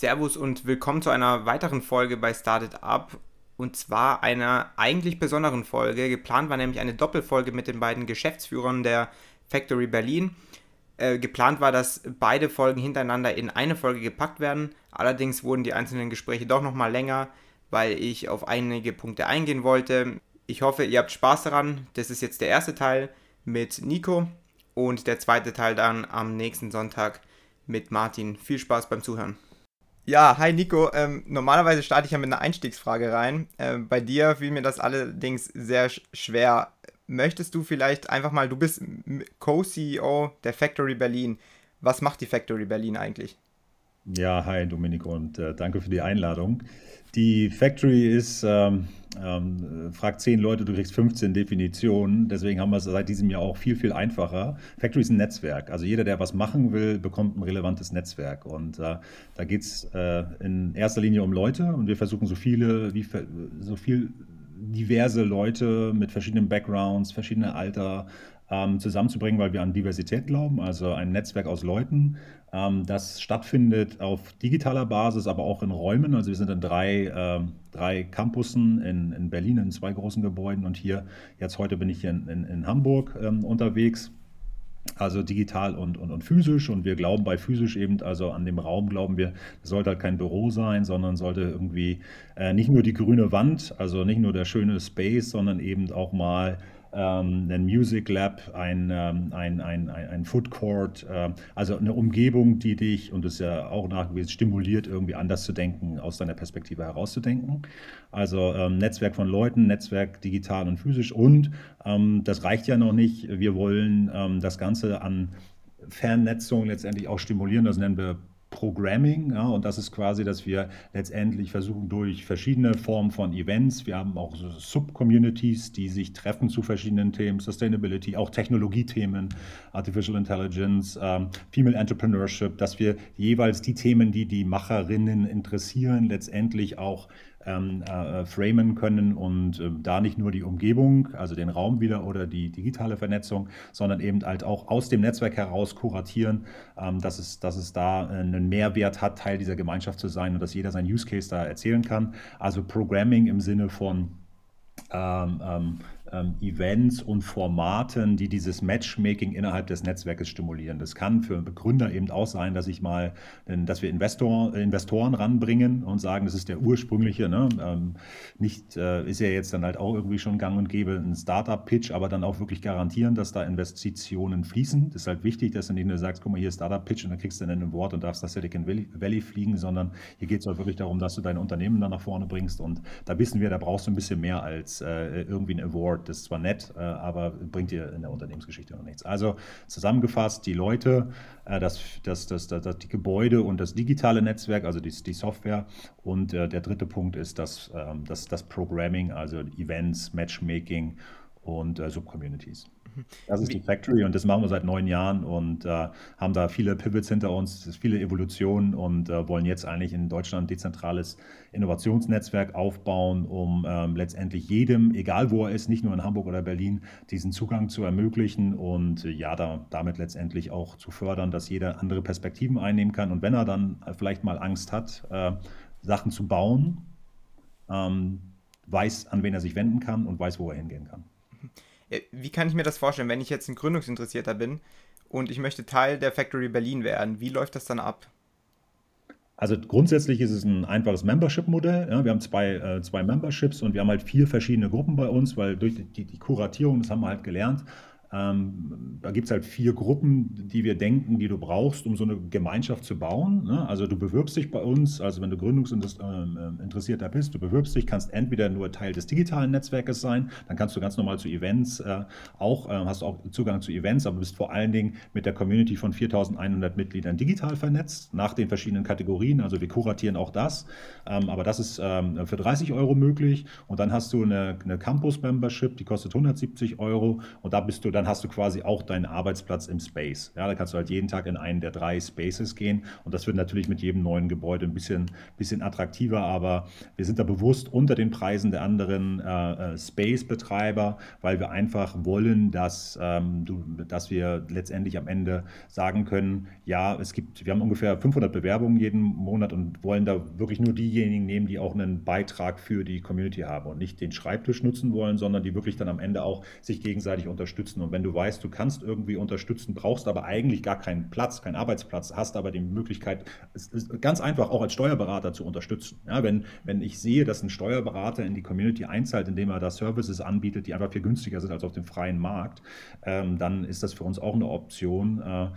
Servus und willkommen zu einer weiteren Folge bei Started Up und zwar einer eigentlich besonderen Folge. Geplant war nämlich eine Doppelfolge mit den beiden Geschäftsführern der Factory Berlin. Äh, geplant war, dass beide Folgen hintereinander in eine Folge gepackt werden. Allerdings wurden die einzelnen Gespräche doch nochmal länger, weil ich auf einige Punkte eingehen wollte. Ich hoffe, ihr habt Spaß daran. Das ist jetzt der erste Teil mit Nico und der zweite Teil dann am nächsten Sonntag mit Martin. Viel Spaß beim Zuhören. Ja, hi Nico. Ähm, normalerweise starte ich ja mit einer Einstiegsfrage rein. Ähm, bei dir fiel mir das allerdings sehr sch schwer. Möchtest du vielleicht einfach mal, du bist Co-CEO der Factory Berlin. Was macht die Factory Berlin eigentlich? Ja, hi Domenico und äh, danke für die Einladung. Die Factory ist, ähm, ähm, fragt zehn Leute, du kriegst 15 Definitionen. Deswegen haben wir es seit diesem Jahr auch viel, viel einfacher. Factory ist ein Netzwerk. Also jeder, der was machen will, bekommt ein relevantes Netzwerk. Und äh, da geht es äh, in erster Linie um Leute und wir versuchen so viele, wie, so viel diverse Leute mit verschiedenen Backgrounds, verschiedene Alter ähm, zusammenzubringen, weil wir an Diversität glauben, also ein Netzwerk aus Leuten, ähm, das stattfindet auf digitaler Basis, aber auch in Räumen. Also wir sind in drei, äh, drei Campussen in, in Berlin, in zwei großen Gebäuden und hier, jetzt heute bin ich hier in, in, in Hamburg ähm, unterwegs. Also digital und, und, und physisch. Und wir glauben bei physisch eben, also an dem Raum glauben wir, es sollte halt kein Büro sein, sondern sollte irgendwie äh, nicht nur die grüne Wand, also nicht nur der schöne Space, sondern eben auch mal ein Music Lab, ein, ähm, ein, ein, ein, ein Food Court, äh, also eine Umgebung, die dich, und das ist ja auch nachgewiesen, stimuliert, irgendwie anders zu denken, aus deiner Perspektive herauszudenken. Also ähm, Netzwerk von Leuten, Netzwerk digital und physisch und ähm, das reicht ja noch nicht. Wir wollen ähm, das Ganze an Fernnetzung letztendlich auch stimulieren. Das nennen wir Programming. Ja, und das ist quasi, dass wir letztendlich versuchen durch verschiedene Formen von Events, wir haben auch so Sub-Communities, die sich treffen zu verschiedenen Themen, Sustainability, auch Technologiethemen, Artificial Intelligence, ähm, Female Entrepreneurship, dass wir jeweils die Themen, die die Macherinnen interessieren, letztendlich auch ähm, äh, framen können und äh, da nicht nur die Umgebung, also den Raum wieder oder die digitale Vernetzung, sondern eben halt auch aus dem Netzwerk heraus kuratieren, ähm, dass, es, dass es da einen Mehrwert hat, Teil dieser Gemeinschaft zu sein und dass jeder seinen Use Case da erzählen kann. Also Programming im Sinne von ähm ähm, Events und Formaten, die dieses Matchmaking innerhalb des Netzwerkes stimulieren. Das kann für Gründer eben auch sein, dass ich mal, dass wir Investor, Investoren ranbringen und sagen, das ist der ursprüngliche, ne? ähm, nicht, äh, ist ja jetzt dann halt auch irgendwie schon gang und gäbe ein Startup-Pitch, aber dann auch wirklich garantieren, dass da Investitionen fließen. Das ist halt wichtig, dass du nicht nur sagst, guck mal, hier Startup-Pitch und dann kriegst du dann ein Wort und darfst das Silicon Valley fliegen, sondern hier geht es auch wirklich darum, dass du dein Unternehmen dann nach vorne bringst und da wissen wir, da brauchst du ein bisschen mehr als äh, irgendwie ein Award Das ist zwar nett, äh, aber bringt dir in der Unternehmensgeschichte noch nichts. Also zusammengefasst, die Leute, äh, das, das, das, das, die Gebäude und das digitale Netzwerk, also die, die Software. Und äh, der dritte Punkt ist das, ähm, das, das Programming, also Events, Matchmaking und Subcommunities. Das ist die Factory und das machen wir seit neun Jahren und äh, haben da viele Pivots hinter uns, viele Evolutionen und äh, wollen jetzt eigentlich in Deutschland ein dezentrales Innovationsnetzwerk aufbauen, um ähm, letztendlich jedem, egal wo er ist, nicht nur in Hamburg oder Berlin, diesen Zugang zu ermöglichen und äh, ja, da, damit letztendlich auch zu fördern, dass jeder andere Perspektiven einnehmen kann und wenn er dann vielleicht mal Angst hat, äh, Sachen zu bauen, ähm, weiß, an wen er sich wenden kann und weiß, wo er hingehen kann. Äh, wie kann ich mir das vorstellen, wenn ich jetzt ein Gründungsinteressierter bin und ich möchte Teil der Factory Berlin werden? Wie läuft das dann ab? Also grundsätzlich ist es ein einfaches Membership-Modell. Ja, wir haben zwei, äh, zwei Memberships und wir haben halt vier verschiedene Gruppen bei uns, weil durch die, die Kuratierung, das haben wir halt gelernt, ähm, da gibt es halt vier Gruppen, die wir denken, die du brauchst, um so eine Gemeinschaft zu bauen. Ne? Also du bewirbst dich bei uns, also wenn du gründungsinteressierter ähm, bist, du bewirbst dich, kannst entweder nur Teil des digitalen Netzwerkes sein, dann kannst du ganz normal zu Events äh, auch, äh, hast auch Zugang zu Events, aber bist vor allen Dingen mit der Community von 4100 Mitgliedern digital vernetzt, nach den verschiedenen Kategorien. Also wir kuratieren auch das, ähm, aber das ist ähm, für 30 Euro möglich. Und dann hast du eine, eine Campus-Membership, die kostet 170 Euro und da bist du dann dann hast du quasi auch deinen Arbeitsplatz im Space. Ja, da kannst du halt jeden Tag in einen der drei Spaces gehen und das wird natürlich mit jedem neuen Gebäude ein bisschen, bisschen attraktiver, aber wir sind da bewusst unter den Preisen der anderen äh, äh Space-Betreiber, weil wir einfach wollen, dass, ähm, du, dass wir letztendlich am Ende sagen können, ja, es gibt, wir haben ungefähr 500 Bewerbungen jeden Monat und wollen da wirklich nur diejenigen nehmen, die auch einen Beitrag für die Community haben und nicht den Schreibtisch nutzen wollen, sondern die wirklich dann am Ende auch sich gegenseitig unterstützen. Und wenn du weißt, du kannst irgendwie unterstützen, brauchst aber eigentlich gar keinen Platz, keinen Arbeitsplatz, hast aber die Möglichkeit, es ganz einfach auch als Steuerberater zu unterstützen. Ja, wenn, wenn ich sehe, dass ein Steuerberater in die Community einzahlt, indem er da Services anbietet, die einfach viel günstiger sind als auf dem freien Markt, ähm, dann ist das für uns auch eine Option, äh,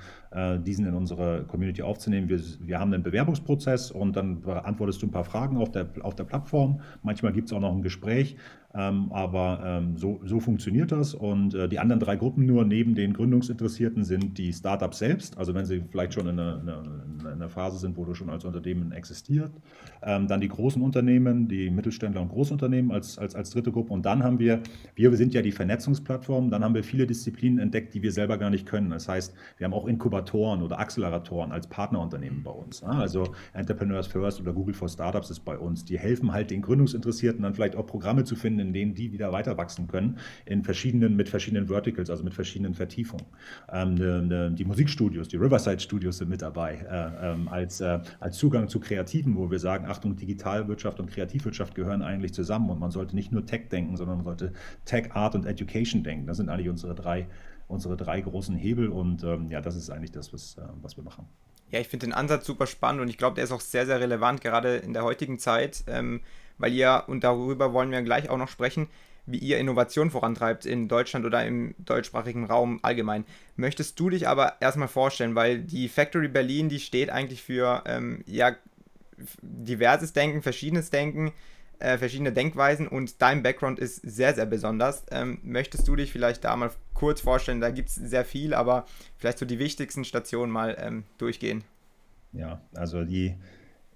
diesen in unsere Community aufzunehmen. Wir, wir haben einen Bewerbungsprozess und dann beantwortest du ein paar Fragen auf der, auf der Plattform. Manchmal gibt es auch noch ein Gespräch ähm, aber ähm, so, so funktioniert das. Und äh, die anderen drei Gruppen nur neben den Gründungsinteressierten sind die Startups selbst. Also wenn sie vielleicht schon in einer, in einer Phase sind, wo du schon als Unternehmen existiert. Ähm, dann die großen Unternehmen, die Mittelständler und Großunternehmen als, als, als dritte Gruppe. Und dann haben wir, wir sind ja die Vernetzungsplattform, dann haben wir viele Disziplinen entdeckt, die wir selber gar nicht können. Das heißt, wir haben auch Inkubatoren oder Acceleratoren als Partnerunternehmen bei uns. Also Entrepreneurs First oder Google for Startups ist bei uns. Die helfen halt den Gründungsinteressierten dann vielleicht auch Programme zu finden, in denen die wieder weiter wachsen können, in verschiedenen, mit verschiedenen Verticals, also mit verschiedenen Vertiefungen. Ähm, ne, ne, die Musikstudios, die Riverside Studios sind mit dabei, äh, ähm, als, äh, als Zugang zu Kreativen, wo wir sagen, Achtung, Digitalwirtschaft und Kreativwirtschaft gehören eigentlich zusammen und man sollte nicht nur Tech denken, sondern man sollte Tech, Art und Education denken. Das sind eigentlich unsere drei, unsere drei großen Hebel und ähm, ja, das ist eigentlich das, was, äh, was wir machen. Ja, ich finde den Ansatz super spannend und ich glaube, der ist auch sehr, sehr relevant, gerade in der heutigen Zeit. Ähm, weil ihr, und darüber wollen wir gleich auch noch sprechen, wie ihr Innovation vorantreibt in Deutschland oder im deutschsprachigen Raum allgemein. Möchtest du dich aber erstmal vorstellen, weil die Factory Berlin, die steht eigentlich für ähm, ja, diverses Denken, verschiedenes Denken, äh, verschiedene Denkweisen und dein Background ist sehr, sehr besonders. Ähm, möchtest du dich vielleicht da mal kurz vorstellen? Da gibt es sehr viel, aber vielleicht so die wichtigsten Stationen mal ähm, durchgehen. Ja, also die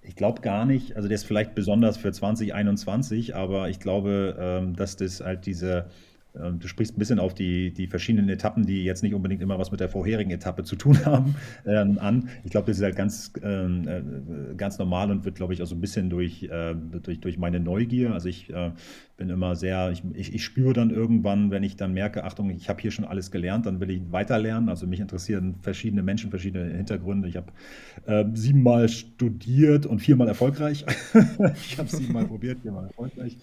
ich glaube gar nicht, also der ist vielleicht besonders für 2021, aber ich glaube, ähm, dass das halt diese, du sprichst ein bisschen auf die, die verschiedenen Etappen, die jetzt nicht unbedingt immer was mit der vorherigen Etappe zu tun haben, ähm, an. Ich glaube, das ist halt ganz, ähm, äh, ganz normal und wird, glaube ich, auch so ein bisschen durch, äh, durch, durch meine Neugier. Also ich äh, bin immer sehr, ich, ich, ich, spüre dann irgendwann, wenn ich dann merke, Achtung, ich habe hier schon alles gelernt, dann will ich weiterlernen. Also mich interessieren verschiedene Menschen, verschiedene Hintergründe. Ich habe äh, siebenmal studiert und viermal erfolgreich. ich habe siebenmal probiert, viermal erfolgreich.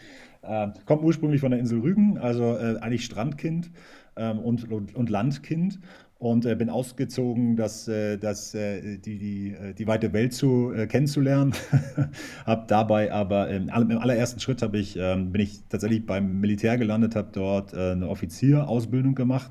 Äh, kommt ursprünglich von der Insel Rügen, also äh, eigentlich Strandkind ähm, und, und, und Landkind und äh, bin ausgezogen, das, äh, das, äh, die, die, äh, die weite Welt zu, kennenzulernen. habe dabei aber im, im allerersten Schritt ich, ähm, bin ich tatsächlich beim Militär gelandet, habe dort eine Offizierausbildung gemacht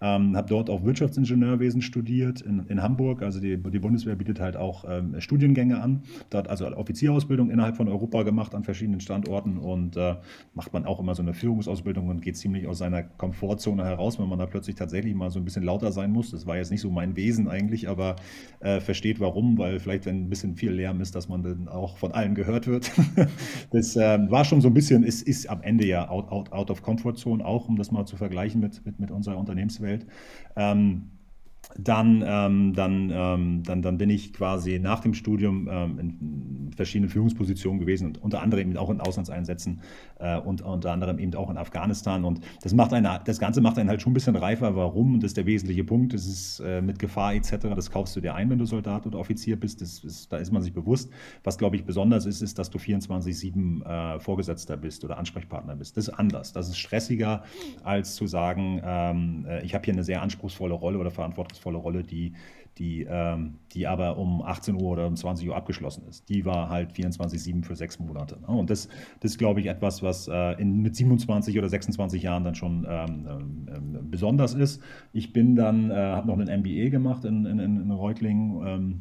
ähm, habe dort auch Wirtschaftsingenieurwesen studiert in, in Hamburg. Also die, die Bundeswehr bietet halt auch ähm, Studiengänge an. Dort also Offizierausbildung innerhalb von Europa gemacht an verschiedenen Standorten und äh, macht man auch immer so eine Führungsausbildung und geht ziemlich aus seiner Komfortzone heraus, wenn man da plötzlich tatsächlich mal so ein bisschen lauter sein muss. Das war jetzt nicht so mein Wesen eigentlich, aber äh, versteht warum, weil vielleicht, wenn ein bisschen viel Lärm ist, dass man dann auch von allen gehört wird. das äh, war schon so ein bisschen, ist, ist am Ende ja out, out, out of Comfort Zone, auch um das mal zu vergleichen mit, mit, mit unserer Unternehmenswelt. Welt. Ähm, dann, ähm, dann, ähm, dann, dann bin ich quasi nach dem Studium ähm, in verschiedenen Führungspositionen gewesen und unter anderem eben auch in Auslandseinsätzen äh, und unter anderem eben auch in Afghanistan. Und das macht einen, das Ganze macht einen halt schon ein bisschen reifer. Warum? Das ist der wesentliche Punkt. Das ist äh, mit Gefahr etc. Das kaufst du dir ein, wenn du Soldat oder Offizier bist. Das ist, da ist man sich bewusst. Was, glaube ich, besonders ist, ist, dass du 24-7 äh, Vorgesetzter bist oder Ansprechpartner bist. Das ist anders. Das ist stressiger, als zu sagen, ähm, äh, ich habe hier eine sehr anspruchsvolle Rolle oder verantwortungsvolle anspruchsvolle Rolle, die, die, ähm, die aber um 18 Uhr oder um 20 Uhr abgeschlossen ist. Die war halt 24-7 für sechs Monate. Ne? Und das, das ist, glaube ich, etwas, was äh, in, mit 27 oder 26 Jahren dann schon ähm, ähm, besonders ist. Ich bin dann, äh, habe noch einen MBA gemacht in, in, in Reutlingen ähm,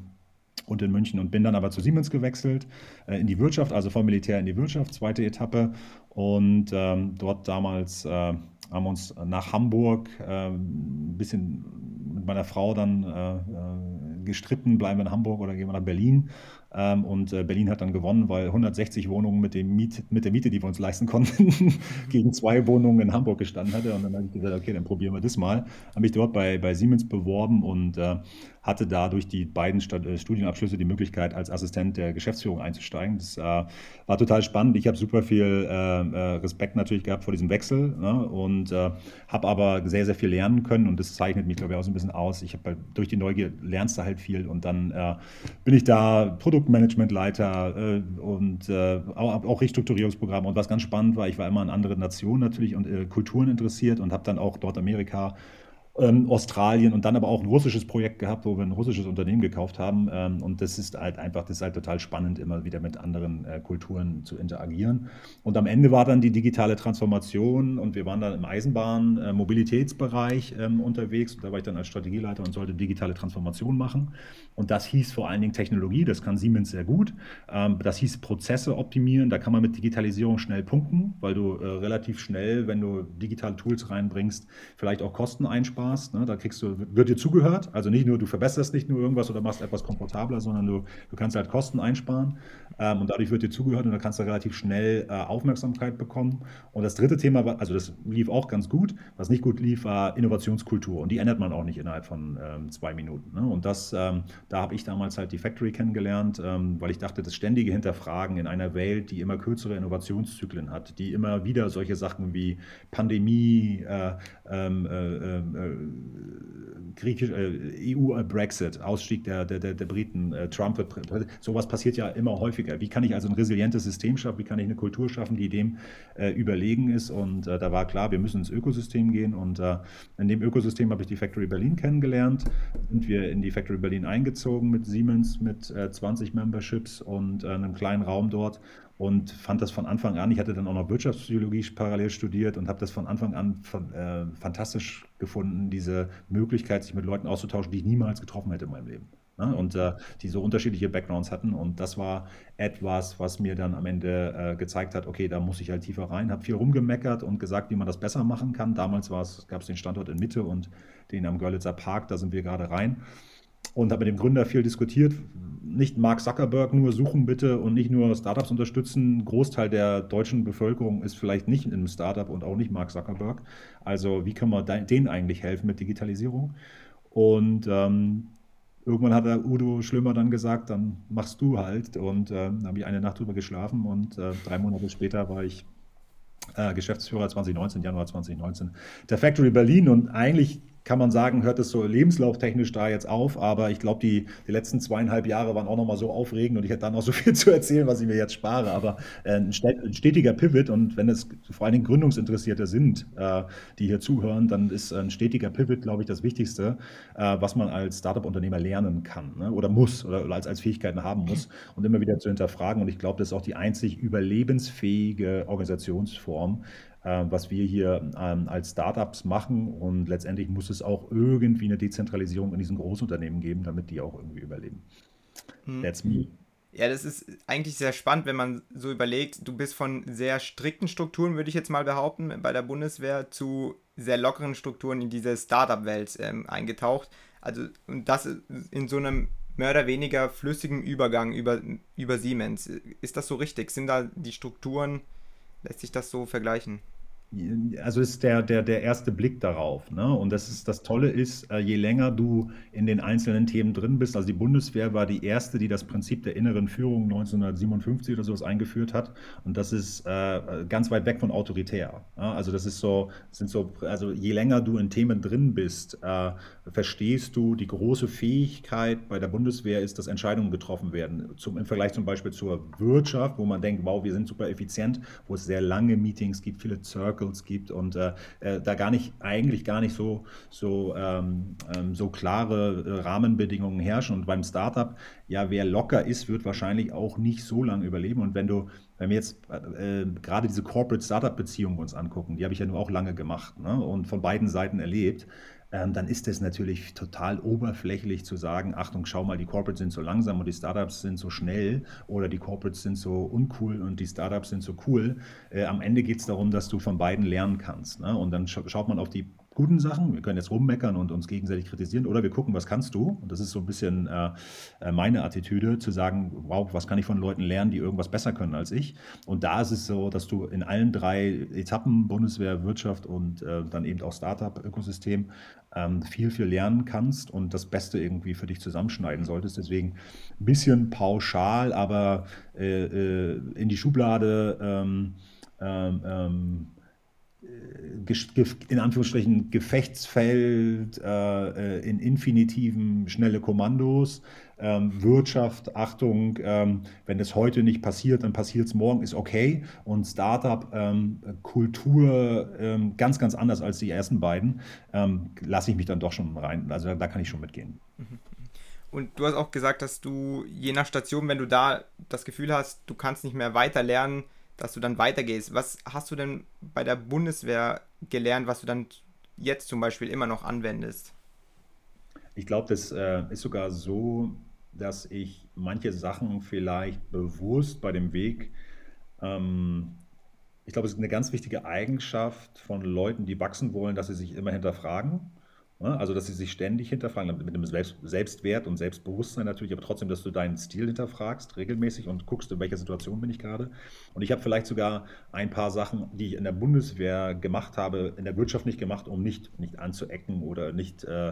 und in München und bin dann aber zu Siemens gewechselt, äh, in die Wirtschaft, also vom Militär in die Wirtschaft, zweite Etappe. Und ähm, dort damals äh, haben uns nach Hamburg äh, ein bisschen mit meiner Frau dann äh, äh, gestritten, bleiben wir in Hamburg oder gehen wir nach Berlin. Ähm, und äh, Berlin hat dann gewonnen, weil 160 Wohnungen mit, dem Miet, mit der Miete, die wir uns leisten konnten, gegen zwei Wohnungen in Hamburg gestanden hatte. Und dann habe ich gesagt, okay, dann probieren wir das mal. Habe mich dort bei, bei Siemens beworben und äh, hatte da durch die beiden äh, Studienabschlüsse die Möglichkeit, als Assistent der Geschäftsführung einzusteigen. Das äh, war total spannend. Ich habe super viel äh, äh, Respekt natürlich gehabt vor diesem Wechsel ne? und äh, habe aber sehr, sehr viel lernen können und das zeichnet mich, glaube ich, auch so ein bisschen aus. Ich habe halt durch die Neugier lernst du halt viel und dann bin ich da Produktmanagementleiter und auch, auch Restrukturierungsprogramm und was ganz spannend war, ich war immer an andere Nationen natürlich und Kulturen interessiert und habe dann auch dort Amerika ähm, Australien und dann aber auch ein russisches Projekt gehabt, wo wir ein russisches Unternehmen gekauft haben. Ähm, und das ist halt einfach, das ist halt total spannend, immer wieder mit anderen äh, Kulturen zu interagieren. Und am Ende war dann die digitale Transformation und wir waren dann im Eisenbahn-, äh, ähm, unterwegs. Und da war ich dann als Strategieleiter und sollte digitale Transformation machen. Und das hieß vor allen Dingen Technologie, das kann Siemens sehr gut. Ähm, das hieß Prozesse optimieren, da kann man mit Digitalisierung schnell punkten, weil du äh, relativ schnell, wenn du digitale Tools reinbringst, vielleicht auch Kosten einsparst. Ne? Da kriegst du, wird dir zugehört. Also nicht nur, du verbesserst nicht nur irgendwas oder machst etwas komfortabler, sondern du, du kannst halt Kosten einsparen ähm, und dadurch wird dir zugehört und dann kannst du relativ schnell äh, Aufmerksamkeit bekommen. Und das dritte Thema war, also das lief auch ganz gut. Was nicht gut lief, war Innovationskultur und die ändert man auch nicht innerhalb von ähm, zwei Minuten. Ne? Und das ähm, da habe ich damals halt die Factory kennengelernt, ähm, weil ich dachte, das ständige Hinterfragen in einer Welt, die immer kürzere Innovationszyklen hat, die immer wieder solche Sachen wie Pandemie, äh, ähm, äh, ähm, äh, Griechisch, äh, EU-Brexit, Ausstieg der, der, der, Briten, äh, Trump sowas passiert ja immer häufiger. Wie kann ich also ein resilientes System schaffen? Wie kann ich eine Kultur schaffen, die dem äh, überlegen ist? Und da war klar, wir müssen ins Ökosystem gehen. Und in dem Ökosystem habe ich die Factory Berlin kennengelernt, sind wir in die Factory Berlin eingezogen mit Siemens mit äh, 20 Memberships und äh, einem kleinen Raum dort und fand das von Anfang an, ich hatte dann auch noch Wirtschaftspsychologie parallel studiert und habe das von Anfang an von, äh, fantastisch gefunden, diese Möglichkeit, sich mit Leuten auszutauschen, die ich niemals getroffen hätte in meinem Leben. Ne? Und äh, die so unterschiedliche Backgrounds hatten. Und das war etwas, was mir dann am Ende äh, gezeigt hat, okay, da muss ich halt tiefer rein. Habe viel rumgemeckert und gesagt, wie man das besser machen kann. Damals gab es den Standort in Mitte und den am Görlitzer Park, da sind wir gerade rein und habe mit dem Gründer viel diskutiert. Nicht Mark Zuckerberg nur suchen bitte und nicht nur Startups unterstützen. Ein Großteil der deutschen Bevölkerung ist vielleicht nicht in einem Startup und auch nicht Mark Zuckerberg. Also wie kann man denen eigentlich helfen mit Digitalisierung? Und ähm, irgendwann hat der Udo Schlimmer dann gesagt, dann machst du halt. Und äh, dann habe ich eine Nacht drüber geschlafen und äh, drei Monate später war ich äh, Geschäftsführer 2019, Januar 2019, der Factory Berlin. Und eigentlich kann man sagen, hört es so lebenslauftechnisch da jetzt auf, aber ich glaube, die, die letzten zweieinhalb Jahre waren auch nochmal so aufregend und ich hätte dann noch so viel zu erzählen, was ich mir jetzt spare, aber äh, ein stetiger Pivot und wenn es vor allen Dingen Gründungsinteressierte sind, äh, die hier zuhören, dann ist ein stetiger Pivot, glaube ich, das Wichtigste, äh, was man als Startup-Unternehmer lernen kann ne? oder muss oder als, als Fähigkeiten haben muss und immer wieder zu hinterfragen und ich glaube, das ist auch die einzig überlebensfähige Organisationsform, was wir hier ähm, als Startups machen. Und letztendlich muss es auch irgendwie eine Dezentralisierung in diesen Großunternehmen geben, damit die auch irgendwie überleben. Hm. That's me. Ja, das ist eigentlich sehr spannend, wenn man so überlegt, du bist von sehr strikten Strukturen, würde ich jetzt mal behaupten, bei der Bundeswehr zu sehr lockeren Strukturen in diese Startup-Welt ähm, eingetaucht. Also, und das in so einem mehr oder weniger flüssigen Übergang über, über Siemens. Ist das so richtig? Sind da die Strukturen, lässt sich das so vergleichen? Also ist der, der, der erste Blick darauf. Ne? Und das ist das Tolle ist, äh, je länger du in den einzelnen Themen drin bist, also die Bundeswehr war die erste, die das Prinzip der inneren Führung 1957 oder sowas eingeführt hat. Und das ist äh, ganz weit weg von autoritär. Ja? Also das ist so, sind so, also je länger du in Themen drin bist, äh, verstehst du, die große Fähigkeit bei der Bundeswehr ist, dass Entscheidungen getroffen werden. Zum, Im Vergleich zum Beispiel zur Wirtschaft, wo man denkt, wow, wir sind super effizient, wo es sehr lange Meetings gibt, viele Circles Circles gibt und äh, äh, da gar nicht, eigentlich gar nicht so, so, ähm, ähm, so klare äh, Rahmenbedingungen herrschen. Und beim Startup, ja, wer locker ist, wird wahrscheinlich auch nicht so lange überleben. Und wenn du, wenn wir jetzt äh, gerade diese Corporate-Startup-Beziehungen uns angucken, die habe ich ja nur auch lange gemacht ne? und von beiden Seiten erlebt, dann ist es natürlich total oberflächlich zu sagen, Achtung, schau mal, die Corporates sind so langsam und die Startups sind so schnell oder die Corporates sind so uncool und die Startups sind so cool. Äh, am Ende geht es darum, dass du von beiden lernen kannst. Ne? Und dann schaut man auf die guten Sachen. Wir können jetzt rummeckern und uns gegenseitig kritisieren oder wir gucken, was kannst du? Und das ist so ein bisschen äh, äh, meine Attitüde, zu sagen, wow, was kann ich von Leuten lernen, die irgendwas besser können als ich? Und da ist es so, dass du in allen drei Etappen, Bundeswehr, Wirtschaft und äh, dann eben auch Startup-Ökosystem, ähm, viel, viel lernen kannst und das Beste irgendwie für dich zusammenschneiden solltest. Deswegen ein bisschen pauschal, aber äh, äh, in die Schublade. Ähm, ähm, ähm in Anführungsstrichen Gefechtsfeld, äh, in Infinitiven schnelle Kommandos, ähm, Wirtschaft, Achtung, ähm, wenn das heute nicht passiert, dann passiert es morgen, ist okay. Und Startup, ähm, Kultur, ähm, ganz, ganz anders als die ersten beiden, ähm, lasse ich mich dann doch schon rein. Also da kann ich schon mitgehen. Und du hast auch gesagt, dass du je nach Station, wenn du da das Gefühl hast, du kannst nicht mehr weiter lernen, dass du dann weitergehst. Was hast du denn bei der Bundeswehr gelernt, was du dann jetzt zum Beispiel immer noch anwendest? Ich glaube, das äh, ist sogar so, dass ich manche Sachen vielleicht bewusst bei dem Weg, ähm, ich glaube, es ist eine ganz wichtige Eigenschaft von Leuten, die wachsen wollen, dass sie sich immer hinterfragen? Also, dass sie sich ständig hinterfragen, mit Selbst Selbstwert und Selbstbewusstsein natürlich, aber trotzdem, dass du deinen Stil hinterfragst, regelmäßig und guckst, in welcher Situation bin ich gerade. Und ich habe vielleicht sogar ein paar Sachen, die ich in der Bundeswehr gemacht habe, in der Wirtschaft nicht gemacht, um nicht, nicht anzuecken oder nicht, äh,